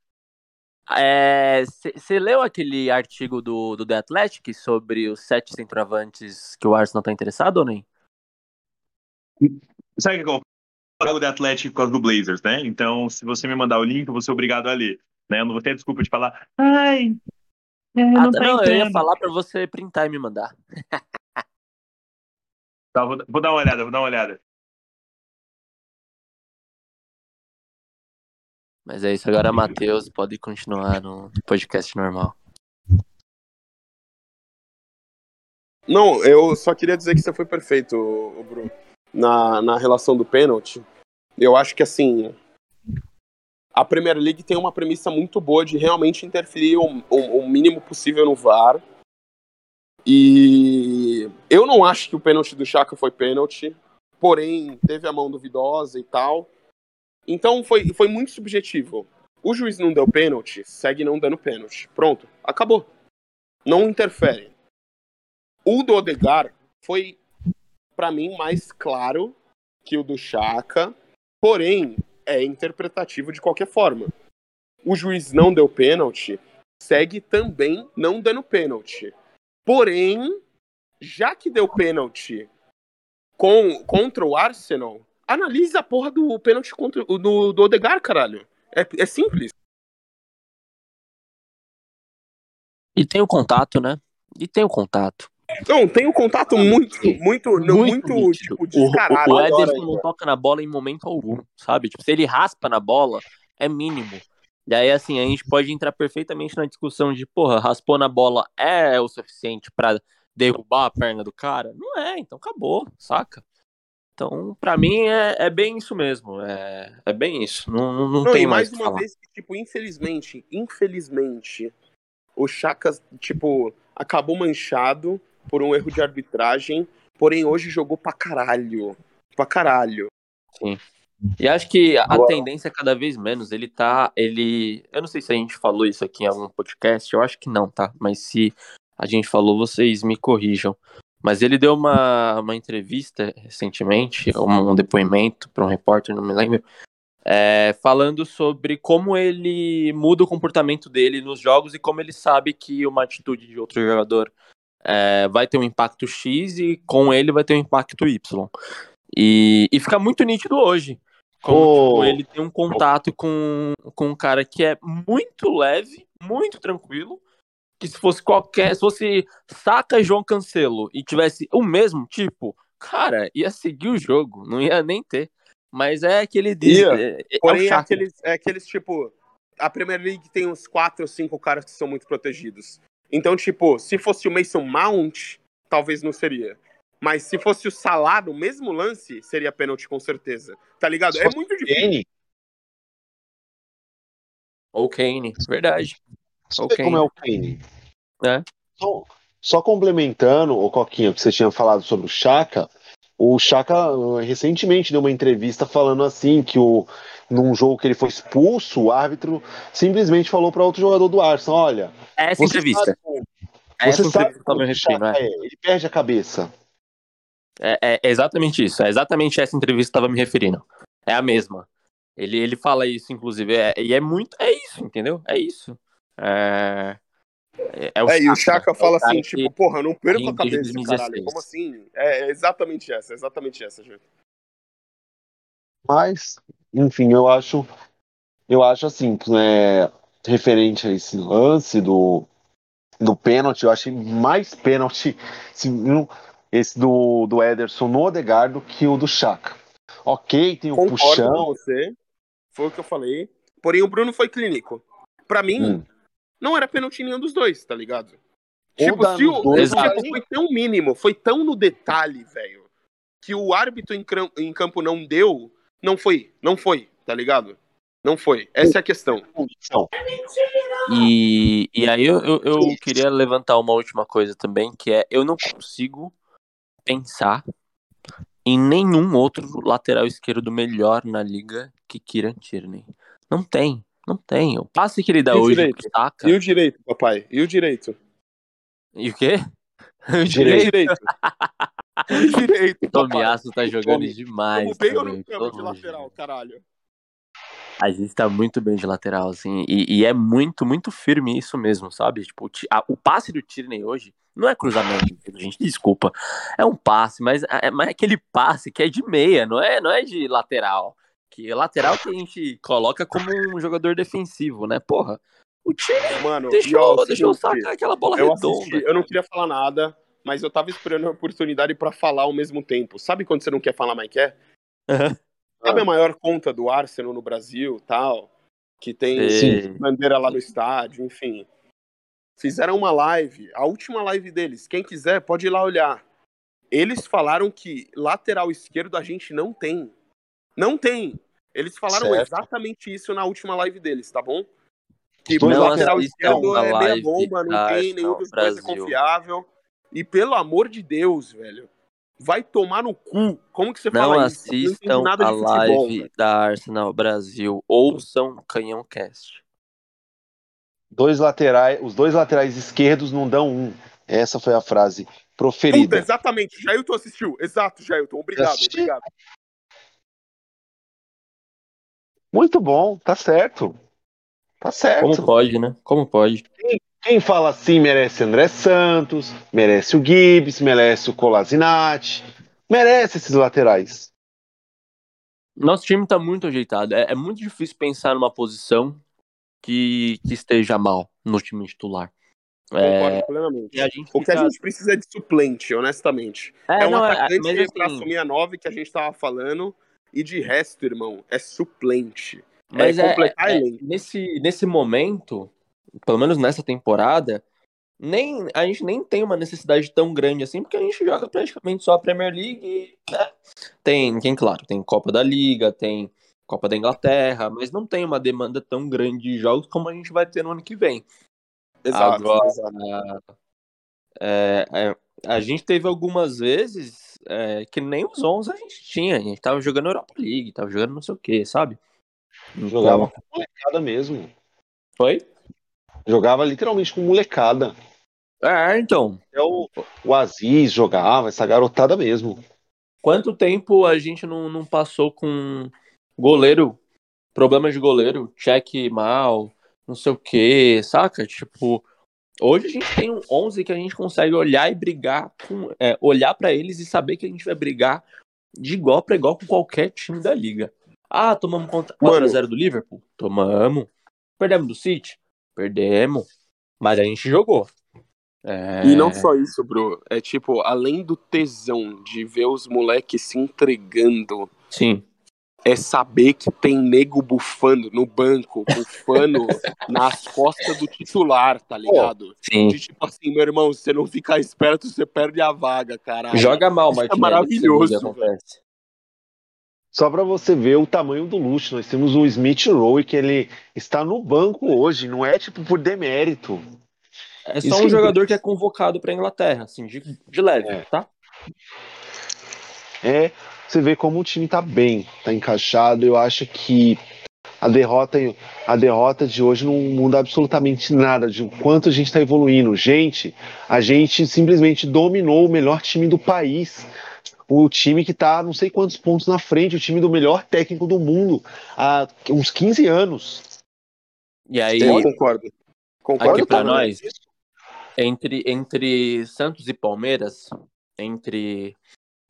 Você leu aquele artigo do, do The Athletic sobre os sete centroavantes que o Arsenal tá interessado ou nem? Sabe o que é o de Atlético por causa do Blazers, né? Então, se você me mandar o link, eu vou ser obrigado a ler. Né? Eu não vou ter desculpa de falar, ai, é, Ah, não tá, tá não, eu ia falar pra você printar e me mandar. Tá, vou, vou dar uma olhada, vou dar uma olhada. Mas é isso, agora Matheus pode continuar no podcast normal. Não, eu só queria dizer que você foi perfeito, Bruno, na, na relação do pênalti. Eu acho que, assim, a Premier League tem uma premissa muito boa de realmente interferir o, o- o mínimo possível no VAR. E eu não acho que o pênalti do Chaka foi pênalti, porém, teve a mão duvidosa e tal. Então, foi, foi muito subjetivo. O juiz não deu pênalti, segue não dando pênalti. Pronto, acabou. Não interfere. O do Odegar foi, pra mim, mais claro que o do Chaka, porém, é interpretativo de qualquer forma. O juiz não deu pênalti, segue também não dando pênalti. Porém, já que deu pênalti com, contra o Arsenal, analisa a porra do pênalti contra, o do, do Odegar, caralho. É, é simples. E tem o contato, né? E tem o contato. Não, tem um contato muito, muito, não, muito, nítido. tipo, O, descarado. o, o Ederson não toca na bola em momento algum, sabe? Tipo, se ele raspa na bola, é mínimo. E aí, assim, a gente pode entrar perfeitamente na discussão de, porra, raspou na bola é o suficiente pra derrubar a perna do cara? Não é, então acabou, saca? Então, pra mim, é, é bem isso mesmo. É, é bem isso. Não, não, não Não, tem mais mais uma falar. vez que, tipo, infelizmente, infelizmente, o Chaka, tipo, acabou manchado por um erro de arbitragem, porém hoje jogou pra caralho. Pra caralho. E acho que a tendência é cada vez menos. Ele tá. Ele. Eu não sei se a gente falou isso aqui em algum podcast, eu acho que não, tá? Mas se a gente falou, vocês me corrijam. Mas ele deu uma, uma entrevista recentemente, um, um depoimento para um repórter, não me lembro, é, falando sobre como ele muda o comportamento dele nos jogos e como ele sabe que uma atitude de outro jogador é, vai ter um impacto X e com ele vai ter um impacto Y. E, e fica muito nítido hoje. Como Ô. tipo, ele tem um contato com, com um cara que é muito leve, muito tranquilo. Que se fosse qualquer. Se fosse Saca e João Cancelo e tivesse o mesmo tipo, cara, ia seguir o jogo, não ia nem ter. Mas é que ele diz. Ia. É, é Porém, o é aqueles, é aqueles, tipo, a Premier League tem uns quatro ou cinco caras que são muito protegidos. Então, tipo, se fosse o Mason Mount, talvez não seria. Mas se fosse o Salah no mesmo lance, seria pênalti com certeza. Tá ligado? Se É fosse muito difícil. Kane, Ou Kane, verdade. Você vê como é o Kane. É. Só, só complementando, o Coquinha, que você tinha falado sobre o Chaka, o Chaka uh, recentemente deu uma entrevista falando assim que o, num jogo que ele foi expulso, o árbitro simplesmente falou para outro jogador do Arsenal, olha, Essa entrevista. sabe, Essa você sabe entrevista que me como o referindo, é. é, ele perde a cabeça. É, é exatamente isso. É exatamente essa entrevista que eu tava me referindo. É a mesma. Ele, ele fala isso, inclusive. é- e é muito. É isso, entendeu? É isso. É, é, o É, e o Chaka, Chaka é o fala cara assim, que- tipo, porra, não perco a cabeça, 2016. caralho. Como assim? É, é exatamente essa, é exatamente essa, gente. Mas, enfim, eu acho, eu acho assim, que, é, referente a esse lance do, do pênalti, eu achei mais pênalti. assim, esse do, do Ederson no Odegaard do que o do Chaka. Ok, tem o Concordo puxão. com você. Foi o que eu falei. Porém, o Bruno foi clínico. Pra mim, Hum. Não era pênalti nenhum dos dois, tá ligado? Ou Tipo, se o, dois, tipo, foi tão mínimo, foi tão no detalhe, velho, que o árbitro em, em campo não deu, não foi, não foi, tá ligado? Não foi. Essa é a questão. condição. E, e aí eu, eu, eu queria levantar uma última coisa também, que é eu não consigo pensar em nenhum outro lateral esquerdo melhor na liga que Kieran Tierney. Não tem, não tem. O passe que ele dá E hoje direito? E o direito, papai? E o direito? E o quê? O E o direito. direito? E o direito? Tomiasso tá jogando Tome. demais. Tamo bem ou campo pelo de lateral, caralho? A gente tá muito bem de lateral, assim, e, e é muito, muito firme isso mesmo, sabe? Tipo, o a- o passe do Tierney hoje não é cruzamento, gente, desculpa. É um passe, mas é, mas é aquele passe que é de meia, não é, não é de lateral. Que lateral que a gente coloca como um jogador defensivo, né? Porra, o Tierney Mano, deixou, ó, deixou sacar aquela bola Eu redonda. assisti, eu não queria falar nada, mas eu tava esperando a oportunidade pra falar ao mesmo tempo. Sabe quando você não quer falar, mas quer? Aham. Sabe a maior conta do Arsenal no Brasil, tal? Que tem Sei. bandeira lá no estádio, enfim. Fizeram uma live, a última live deles. Quem quiser pode ir lá olhar. Eles falaram que lateral esquerdo a gente não tem. Não tem. Eles falaram Certo. exatamente isso na última live deles, tá bom? Que dois Não lateral assistam esquerdo é meia bomba, não tem, Arsenal nenhum dos dois é confiável. E pelo amor de Deus, velho, vai tomar no cu. Como que você Não fala isso? Assistam não nada a de futebol, live velho. da Arsenal Brasil, ouçam Canhão Cast. Dois laterais, os dois laterais esquerdos não dão um. Essa foi a frase Puta, proferida. exatamente. Jailton assistiu. Exato, Jailton. Obrigado, Assisti. obrigado. Muito bom, tá certo. Tá certo. Como pode, né? Como pode? Quem fala assim merece André Santos, merece o Gibbs, merece o Colasinati, merece esses laterais. Nosso time tá muito ajeitado. É, é muito difícil pensar numa posição que, que esteja mal no time titular. É, Concordo plenamente. e a gente O que a fica- gente precisa é de suplente, honestamente. É, um não, atacante mas pra assim, assumir a 9 que a gente tava falando. E de resto, irmão, é suplente. mas é é, completar é- nesse, nesse momento, pelo menos nessa temporada, nem, a gente nem tem uma necessidade tão grande assim, porque a gente joga praticamente só a Premier League. e, né, Tem, tem, claro, tem Copa da Liga, tem Copa da Inglaterra, mas não tem uma demanda tão grande de jogos como a gente vai ter no ano que vem. Exato. Agora, exato. É, é, a gente teve algumas vezes é, que nem os 11 a gente tinha. A gente tava jogando Europa League, tava jogando não sei o que, sabe? Então, Jogava com molecada mesmo. Foi? Jogava literalmente com molecada. É, então. Até o, o Aziz jogava, essa garotada mesmo. Quanto tempo a gente não, não passou com goleiro, problemas de goleiro, cheque mal, não sei o que, saca? Tipo, hoje a gente tem um 11 que a gente consegue olhar e brigar, com, é, olhar pra eles e saber que a gente vai brigar de igual pra igual com qualquer time da liga. Ah, tomamos contra Mano. 4x0 do Liverpool? Tomamos. Perdemos do City? Perdemos. Mas a gente jogou. É, E não só isso, bro. É tipo, além do tesão de ver os moleques se entregando, Sim. É saber que tem nego bufando no banco, bufando nas costas do titular, tá ligado? Sim. De tipo assim, meu irmão, se você não ficar esperto, você perde a vaga, caralho. Joga mal, Isso é maravilhoso, que você vê que acontece. Só pra você ver o tamanho do luxo. Nós temos o Smith Rowe, que ele está no banco hoje, não é tipo por demérito. É Isso só que- um jogador que é convocado pra Inglaterra, assim, de, de leve, É. tá? É, você vê como o time tá bem, tá encaixado. Eu acho que a derrota, a derrota de hoje não muda absolutamente nada de o quanto a gente tá evoluindo. Gente, a gente simplesmente dominou o melhor time do país. O time que tá não sei quantos pontos na frente, o time do melhor técnico do mundo há uns 15 anos. E aí, Eu concordo. Concordo aqui pra totalmente. nós, entre, entre Santos e Palmeiras, entre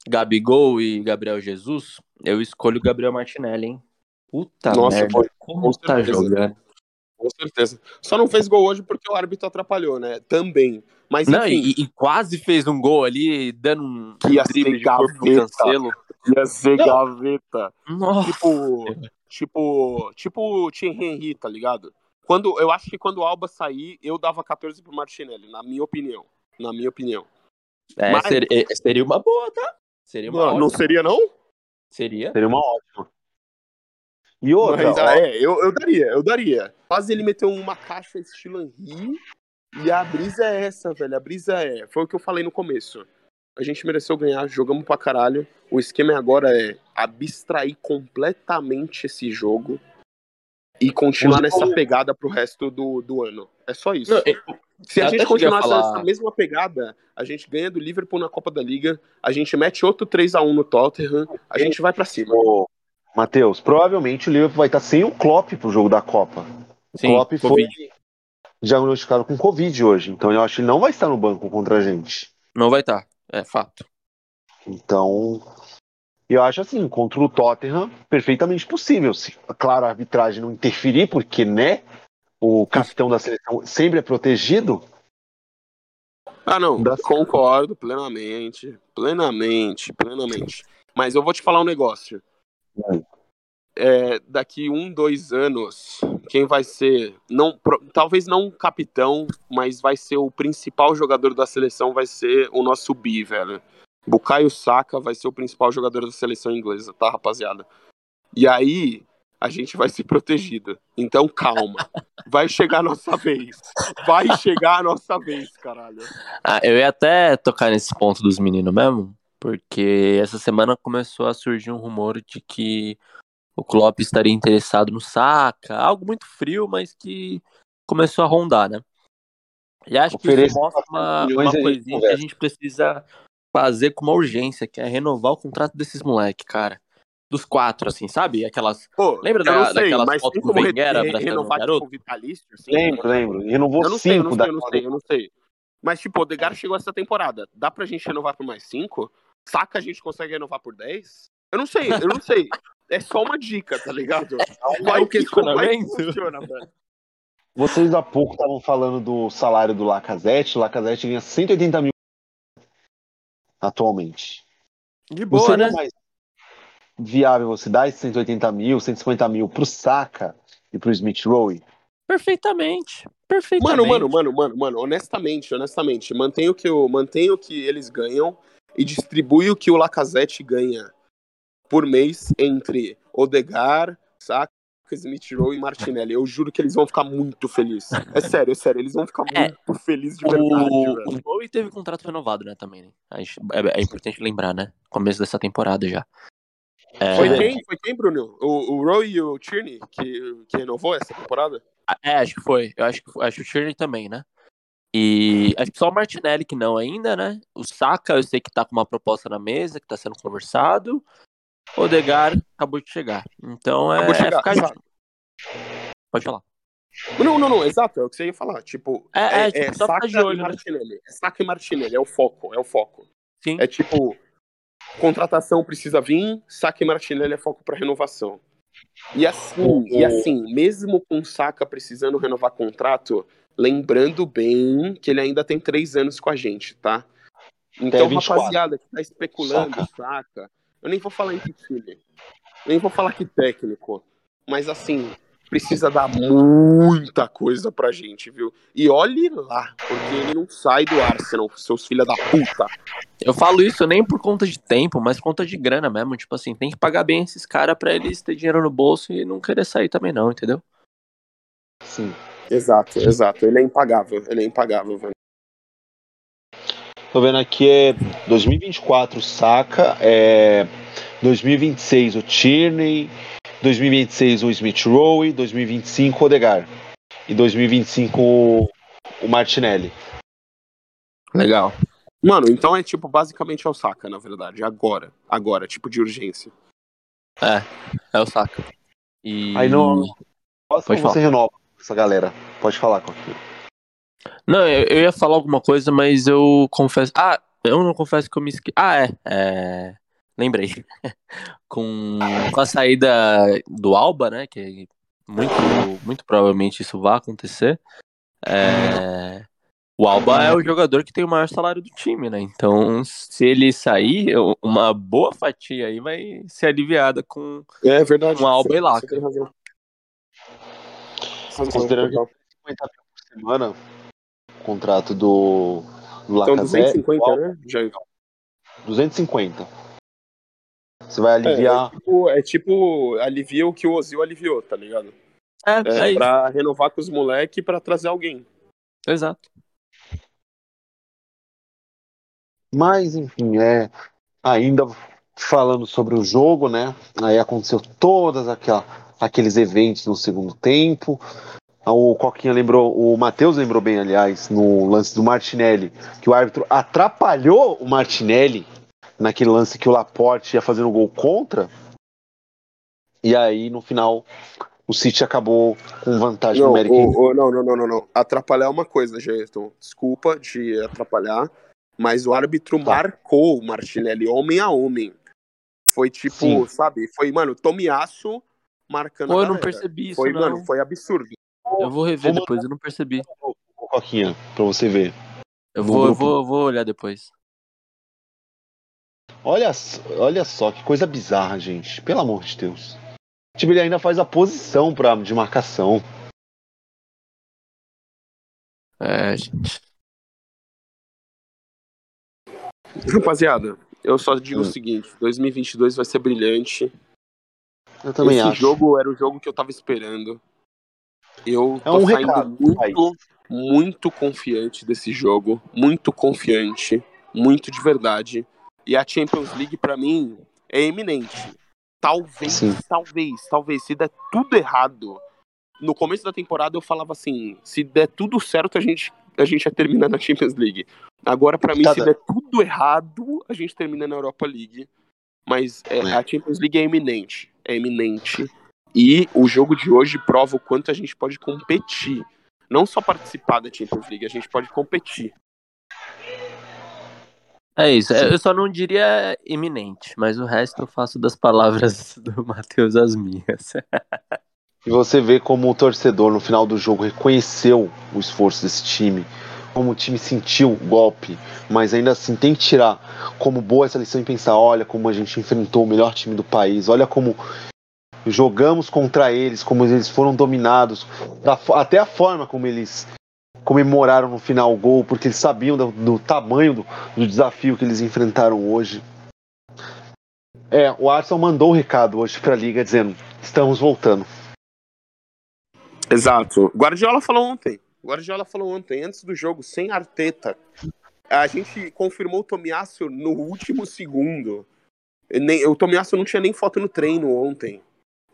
Gabigol e Gabriel Jesus, eu escolho o Gabriel Martinelli, hein? Puta Nossa, merda, como com tá certeza. jogando? com certeza. Só não fez gol hoje porque o árbitro atrapalhou, né? Também. Mas Não, enfim, e, e quase fez um gol ali, dando um Que ia drible ser de corpo cancelo. ia ser Não. gaveta. Nossa. Tipo, tipo, tipo o Thierry Henry, tá ligado? Quando, eu acho que quando o Alba sair, eu dava 14 pro Martinelli, na minha opinião. Na minha opinião. É, Mas- ser- é, seria uma boa, tá? Seria uma Não, não ótima. seria, não? Seria. Seria uma ótima. E outra, Mas, ah, é, eu, eu daria, eu daria. Quase ele meteu uma caixa estilo Henry. E a brisa é essa, velho. A brisa é. Foi o que eu falei no começo. A gente mereceu ganhar, jogamos pra caralho. O esquema agora é abstrair completamente esse jogo e continuar nessa pegada pro resto do, do ano. É só isso. Não, eu- Se a gente a continuar falar- nessa mesma pegada, a gente ganha do Liverpool na Copa da Liga, a gente mete outro 3x1 no Tottenham, a gente vai pra cima. ô, Matheus, provavelmente o Liverpool vai estar sem o Klopp pro jogo da Copa. O Sim, Klopp foi Covid. diagnosticado com Covid hoje, então eu acho que ele não vai estar no banco contra a gente. Não vai estar. É fato. Então, eu acho assim, contra o Tottenham, perfeitamente possível. Se, claro, a arbitragem não interferir, porque, né, o capitão da seleção sempre é protegido. Ah, não, Da- concordo plenamente, plenamente, plenamente. Mas eu vou te falar um negócio. É, daqui um, dois anos, quem vai ser, não, pro- talvez não o capitão, mas vai ser o principal jogador da seleção, vai ser o nosso bi, velho. Bukayo Saka vai ser o principal jogador da seleção inglesa, tá, rapaziada? E aí, a gente vai ser protegido. Então, calma. Vai chegar a nossa vez. Vai chegar a nossa vez, caralho. Ah, eu ia até tocar nesse ponto dos meninos mesmo, porque essa semana começou a surgir um rumor de que o Klopp estaria interessado no Saka, algo muito frio, mas que começou a rondar, né? E acho que isso mostra uma, uma coisinha que a gente precisa fazer com uma urgência, que é renovar o contrato desses moleque, cara. Dos quatro, assim, sabe? Aquelas. Pô, Lembra da- não sei, daquelas mas fotos do como re- o renovar garoto? tipo vitalício? Assim? Lembro, lembro. Renovou Eu não sei, eu não cinco sei, da eu não sei, eu não sei. Mas, tipo, o Degar chegou essa temporada. Dá pra gente renovar por mais cinco? Saca a gente consegue renovar por 10? Eu não sei, eu não sei. É só uma dica, tá ligado? Vai que- vai que questionamento. funciona, velho. Vocês há pouco estavam falando do salário do Lacazette. O Lacazette ganha 180 mil atualmente. De Não boa, seria né? mais viável você dar esses 180 mil, 150 mil pro Saka e pro Smith Rowe? Perfeitamente. Perfeitamente. Mano, mano, mano, mano, mano, honestamente, honestamente, mantenha o que, o, mantenha o que eles ganham e distribui o que o Lacazette ganha por mês entre Odegar, Saka, Smith Rowe e Martinelli. Eu juro que eles vão ficar muito felizes. É sério, é sério, eles vão ficar É. muito felizes de verdade, O, o Bowie teve contrato renovado, né, também, né? É, é importante lembrar, né? Começo dessa temporada já. É, Foi quem? Foi quem, Bruno? O, o Rowe e o Tierney que, que renovou essa temporada? é, acho que foi. Eu acho que, foi- acho que o Tierney também, né? E acho que só o Martinelli que não ainda, né? O Saka, eu sei que tá com uma proposta na mesa, que tá sendo conversado. O Odegar acabou de chegar. Então é, Acabou de chegar, é ficar exato. Pode falar. Não, não, não, exato, é o que você ia falar. Tipo, É, é, é, tipo, é só ficar Saka de olho, e né? Martinelli. É Saka e Martinelli, é o foco, é o foco. Sim. É tipo, contratação precisa vir, Saka e Martinelli é foco para renovação. E assim, e assim, mesmo com Saka precisando renovar contrato, lembrando bem que ele ainda tem três anos com a gente, tá? Então, 24. rapaziada que tá especulando Saka, eu nem vou falar em que time, nem vou falar que técnico, mas assim, precisa dar muita coisa pra gente, viu? E olhe lá, porque ele não sai do Arsenal, seus filha da puta. Eu falo isso nem por conta de tempo, mas por conta de grana mesmo. Tipo assim, tem que pagar bem esses caras pra eles terem dinheiro no bolso e não querer sair também, não, entendeu? Sim. Exato, exato. Ele é impagável, ele é impagável, velho. Tô vendo aqui é 2024 o Saka, é 2026 o Tierney, 2026 o Smith Rowe, 2025 o Odegar e 2025 o, o Martinelli. Legal. Mano, então é tipo, basicamente é o Saka, na verdade. Agora. Agora, tipo de urgência. É, é o saco. E... Aí não. Próximo Pode você renova essa galera. Pode falar com Não, eu, eu ia falar alguma coisa, mas eu confesso. Ah, eu não confesso que eu me esqueci. Ah, é. é... Lembrei. com, com a saída do Alba, né? Que muito, muito provavelmente isso vai acontecer. É, o Alba é o jogador que tem o maior salário do time, né? Então, se ele sair, uma boa fatia aí vai ser aliviada com, É verdade. com Alba você- e Laca. você tem razão. Considerando total. que 50 mil por semana, contrato do, do Então, Lacazette, 250, igual, né? Já... 250. Você vai É, aliviar. é, tipo, é tipo, alivia o que o Ozil aliviou, tá ligado? É, É, é isso. pra renovar com os moleques e pra trazer alguém. Exato. Mas, enfim, é. Ainda falando sobre o jogo, né? Aí aconteceu todas aquela, aqueles eventos no segundo tempo. O Coquinha lembrou, o Matheus lembrou bem, aliás, no lance do Martinelli, que o árbitro atrapalhou o Martinelli naquele lance que o Laporte ia fazendo gol contra. E aí, no final, o City acabou com vantagem Não, numérica. o- o- não, não, não, não, não. Atrapalhar é uma coisa, Gerson. Desculpa de atrapalhar, mas o árbitro Tá. marcou o Martinelli homem a homem. Foi tipo, Sim. sabe? Foi, mano, Tomiaço marcando Pô, a eu não percebi isso, Foi, não. mano, foi absurdo. Eu vou rever Vou depois, eu não percebi. Ô, Coquinha, pra você ver. Eu vou, eu vou, eu vou olhar depois. Olha, olha só que coisa bizarra, gente. Pelo amor de Deus. Tipo, ele ainda faz a posição pra, de marcação. É, gente. Rapaziada, eu só digo Hum. o seguinte: 2022 vai ser brilhante. Eu também Esse acho. jogo era o jogo que eu tava esperando. Eu É tô um recado, muito, muito confiante desse jogo. Muito confiante. Muito de verdade. E a Champions League, pra mim, é eminente. Talvez, Sim. talvez, talvez, se der tudo errado. No começo da temporada eu falava assim: se der tudo certo, a gente, a gente ia terminar na Champions League. Agora, pra mim, Tá se dando. der tudo errado, a gente termina na Europa League. Mas é, É. a Champions League é eminente. É eminente. E o jogo de hoje prova o quanto a gente pode competir. Não só participar da Champions League, a gente pode competir. É isso. é, Eu só não diria iminente, mas o resto eu faço das palavras do Matheus as minhas. E você vê como o torcedor no final do jogo reconheceu o esforço desse time, como o time sentiu o golpe, mas ainda assim tem que tirar como boa essa lição e pensar, olha como a gente enfrentou o melhor time do país, olha como jogamos contra eles, como eles foram dominados, da até a forma como eles comemoraram no final o gol, porque eles sabiam do, do tamanho do, do desafio que eles enfrentaram hoje. É, o Arsenal mandou um recado hoje para a liga dizendo: estamos voltando. Exato. Guardiola falou ontem. Guardiola falou ontem, antes do jogo, sem Arteta. A gente confirmou o Tomiasso no último segundo. Nem, o Tomiasso não tinha nem foto no treino ontem.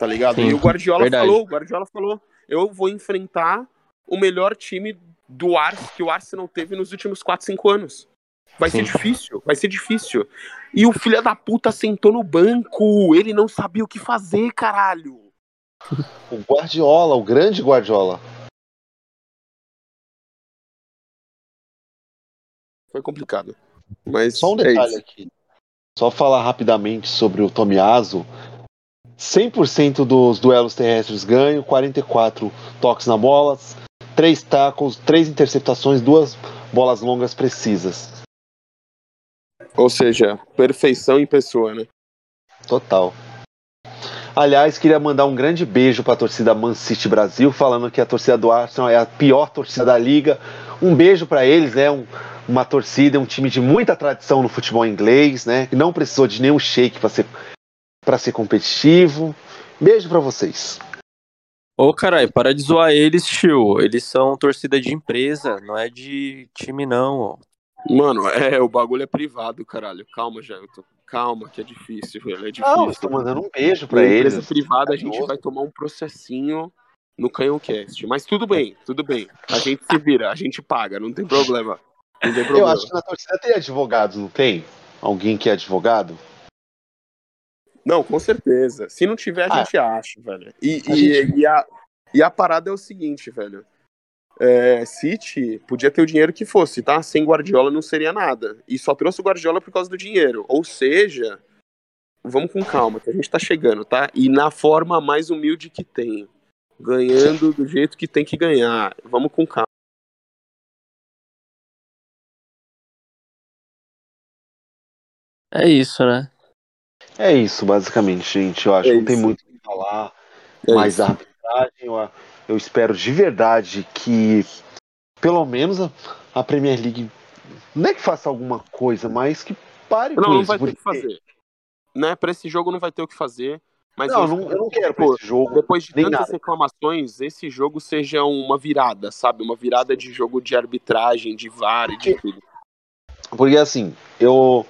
Tá ligado? Sim, e o Guardiola verdade. falou, o Guardiola falou, eu vou enfrentar o melhor time do Ars que o Arsenal teve nos últimos 4, 5 anos. Vai ser Sim. difícil, vai ser difícil. E o filho da puta sentou no banco. Ele não sabia o que fazer, caralho. O Guardiola, o grande Guardiola. Foi complicado. Mas Só um é detalhe isso. aqui. Só falar rapidamente sobre o Tomiaso. 100% dos duelos terrestres ganho, 44 toques na bola, 3 tacos, 3 interceptações, 2 bolas longas precisas. Ou seja, perfeição em pessoa, né? Total. Aliás, queria mandar um grande beijo para a torcida Man City Brasil, falando que a torcida do Arsenal é a pior torcida da liga. Um beijo para eles, é um, uma torcida, um time de muita tradição no futebol inglês, né? Que não precisou de nenhum shake para ser para ser competitivo. Beijo para vocês. Ô, caralho, para de zoar eles, tio. Eles são torcida de empresa, não é de time, não, ó. Mano, é, o bagulho é privado, caralho. Calma, Jailton. Calma, que é difícil, velho. É Não, difícil. estou mandando um beijo para eles. empresa privada, a gente Carinhoso. vai tomar um processinho no Canhãocast. Mas tudo bem, tudo bem. A gente se vira, a gente paga, não tem problema. Não tem Eu problema. acho que na torcida tem advogados, não tem? Alguém que é advogado? Não, com certeza. Se não tiver, a Ah. gente acha, velho. E, A e, gente- e a, e a parada é o seguinte, velho. É, City podia ter o dinheiro que fosse, tá? Sem Guardiola não seria nada. E só trouxe o Guardiola por causa do dinheiro. Ou seja, vamos com calma, que a gente tá chegando, tá? E na forma mais humilde que tem. ganhando do jeito que tem que ganhar. Vamos com calma. É isso, né? É isso, basicamente, gente. Eu acho É que não tem muito o que falar. É mas isso. a arbitragem, eu, eu espero de verdade que, pelo menos, a, a Premier League não é que faça alguma coisa, mas que pare Não, com não isso. vai ter o que fazer. Né? Pra esse jogo não vai ter o que fazer. Mas Não, eu não, eu não que, quero pra tipo, esse jogo. depois de tantas nada. reclamações, esse jogo seja uma virada, sabe? Uma virada de jogo de arbitragem, de VAR e de tudo. Porque assim, eu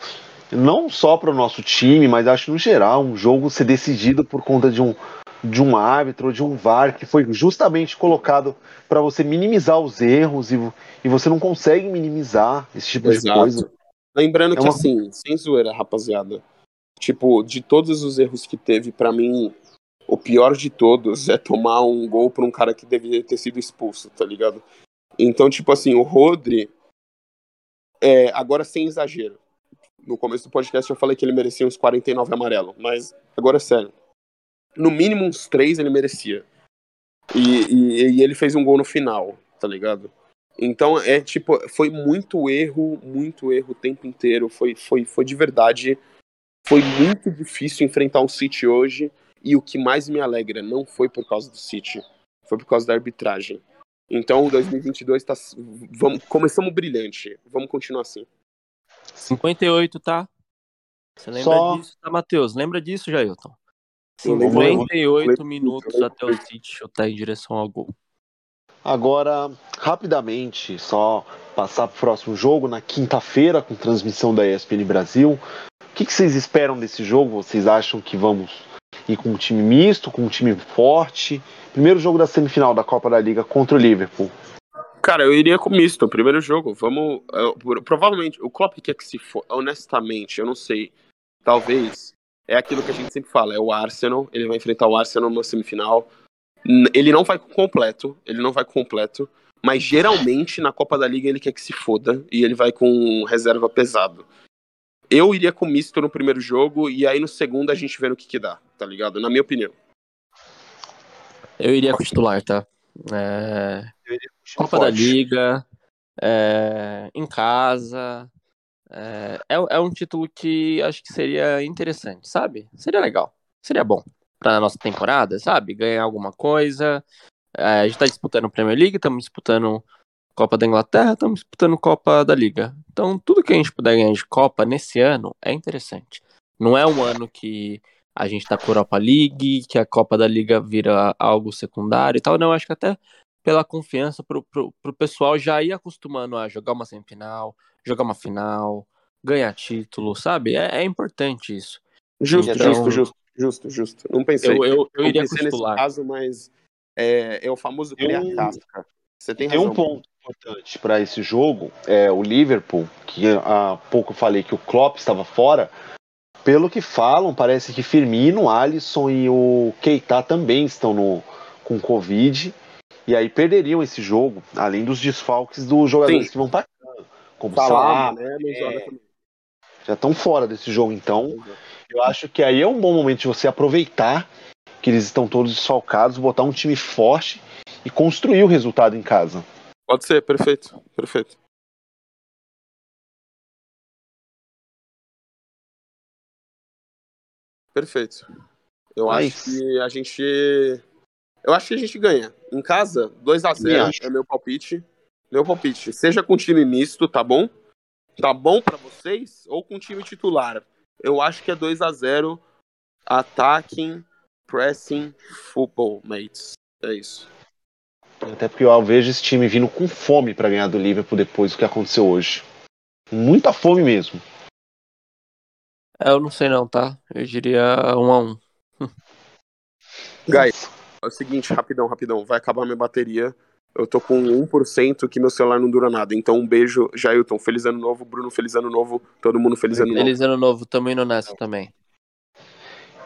não só para o nosso time, mas acho no geral um jogo ser decidido por conta de um de um árbitro ou de um VAR que foi justamente colocado para você minimizar os erros e, e você não consegue minimizar esse tipo de Exato. coisa. Lembrando É que, uma- assim, sem zoeira, rapaziada. Tipo, de todos os erros que teve, pra mim, o pior de todos é tomar um gol pra um cara que deveria ter sido expulso, tá ligado? Então, tipo assim, o Rodri. É, agora sem exagero. No começo do podcast eu falei que ele merecia uns 49 amarelo, mas agora é sério. No mínimo uns 3 ele merecia. E, e, e ele fez um gol no final, tá ligado? Então é tipo, foi muito erro, muito erro o tempo inteiro. Foi, foi, foi de verdade. Foi muito difícil enfrentar um City hoje. E o que mais me alegra não foi por causa do City, foi por causa da arbitragem. Então 2022 tá. Vamos, começamos brilhante. Vamos continuar assim. 58, tá? Você lembra Só- disso, tá, Matheus? Lembra disso, Jailton? Eu lembro- 58 lembro- minutos até o City chutar em direção ao gol. Agora, rapidamente, só passar para o próximo jogo na quinta-feira com transmissão da ESPN Brasil. O que, que vocês esperam desse jogo? Vocês acham que vamos ir com um time misto, com um time forte? Primeiro jogo da semifinal da Copa da Liga contra o Liverpool. Cara, eu iria com misto, primeiro jogo. Vamos. eu- provavelmente, o Klopp quer que se for. Honestamente, eu não sei. Talvez. É aquilo que a gente sempre fala, é o Arsenal. Ele vai enfrentar o Arsenal numa semifinal. Ele não vai com completo. Ele não vai com completo. Mas geralmente na Copa da Liga ele quer que se foda. E ele vai com reserva pesado. Eu iria com misto no primeiro jogo. E aí no segundo a gente vê no que, que dá, tá ligado? Na minha opinião. Eu iria com titular, tá? É, Copa da Forte. Liga, é, em casa. É, é, é um título que acho que seria interessante, sabe? Seria legal. Seria bom pra nossa temporada, sabe? Ganhar alguma coisa. É, a gente tá disputando Premier League, estamos disputando Copa da Inglaterra, estamos disputando Copa da Liga. Então, tudo que a gente puder ganhar de Copa nesse ano é interessante. Não é um ano que a gente tá com a Europa League, que a Copa da Liga vira algo secundário e tal. Não, acho que até pela confiança pro, pro, pro pessoal já ir acostumando a jogar uma semifinal, jogar uma final, ganhar título, sabe? É, é importante isso. Justo, Então- justo, justo, justo, justo. Não pensei. Eu, eu, eu iria pensei nesse caso, mas é, é o famoso criar um- casca. Você tem Tem razão. um ponto importante para esse jogo, é o Liverpool, que há pouco eu falei que o Klopp estava fora. Pelo que falam, parece que Firmino, Alisson e o Keita também estão no, com Covid. E aí perderiam esse jogo, além dos desfalques dos jogadores Sim. que vão para como Salah, Salah, né? Também. já estão fora desse jogo. Então, eu acho que aí é um bom momento de você aproveitar que eles estão todos desfalcados, botar um time forte e construir o resultado em casa. Pode ser, perfeito, perfeito. Perfeito. Eu acho que a gente. Eu acho que a gente ganha. Em casa, 2x0 Também acho. é meu palpite. Meu palpite. Seja com time misto, tá bom? Tá bom pra vocês? Ou com time titular? Eu acho que é 2x0. Attacking, pressing, football, mates. É isso. Até porque eu vejo esse time vindo com fome para ganhar do Liverpool depois do que aconteceu hoje. Muita fome mesmo. É, eu não sei não, tá? Eu diria um a um. Guy, é o seguinte, rapidão, rapidão. Vai acabar minha bateria. Eu tô com 1% que meu celular não dura nada. Então, um beijo, Jailton. Feliz ano novo. Bruno, feliz ano novo. Todo mundo feliz ano novo. Feliz ano novo, tamo indo nessa também.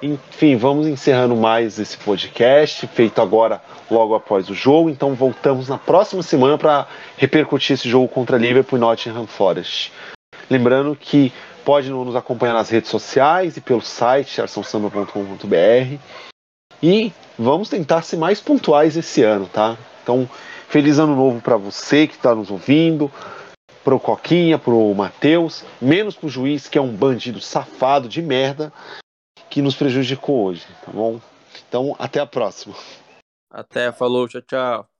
Enfim, vamos encerrando mais esse podcast, feito agora logo após o jogo. Então voltamos na próxima semana para repercutir esse jogo contra Liverpool e Nottingham Forest. Lembrando que pode nos acompanhar nas redes sociais e pelo site arçãosamba.com.br. E vamos tentar ser mais pontuais esse ano, tá? Então, feliz ano novo para você que está nos ouvindo, pro Coquinha, pro Matheus, menos pro juiz que é um bandido safado de merda que nos prejudicou hoje, tá bom? Então, até a próxima. Até, falou, tchau, tchau.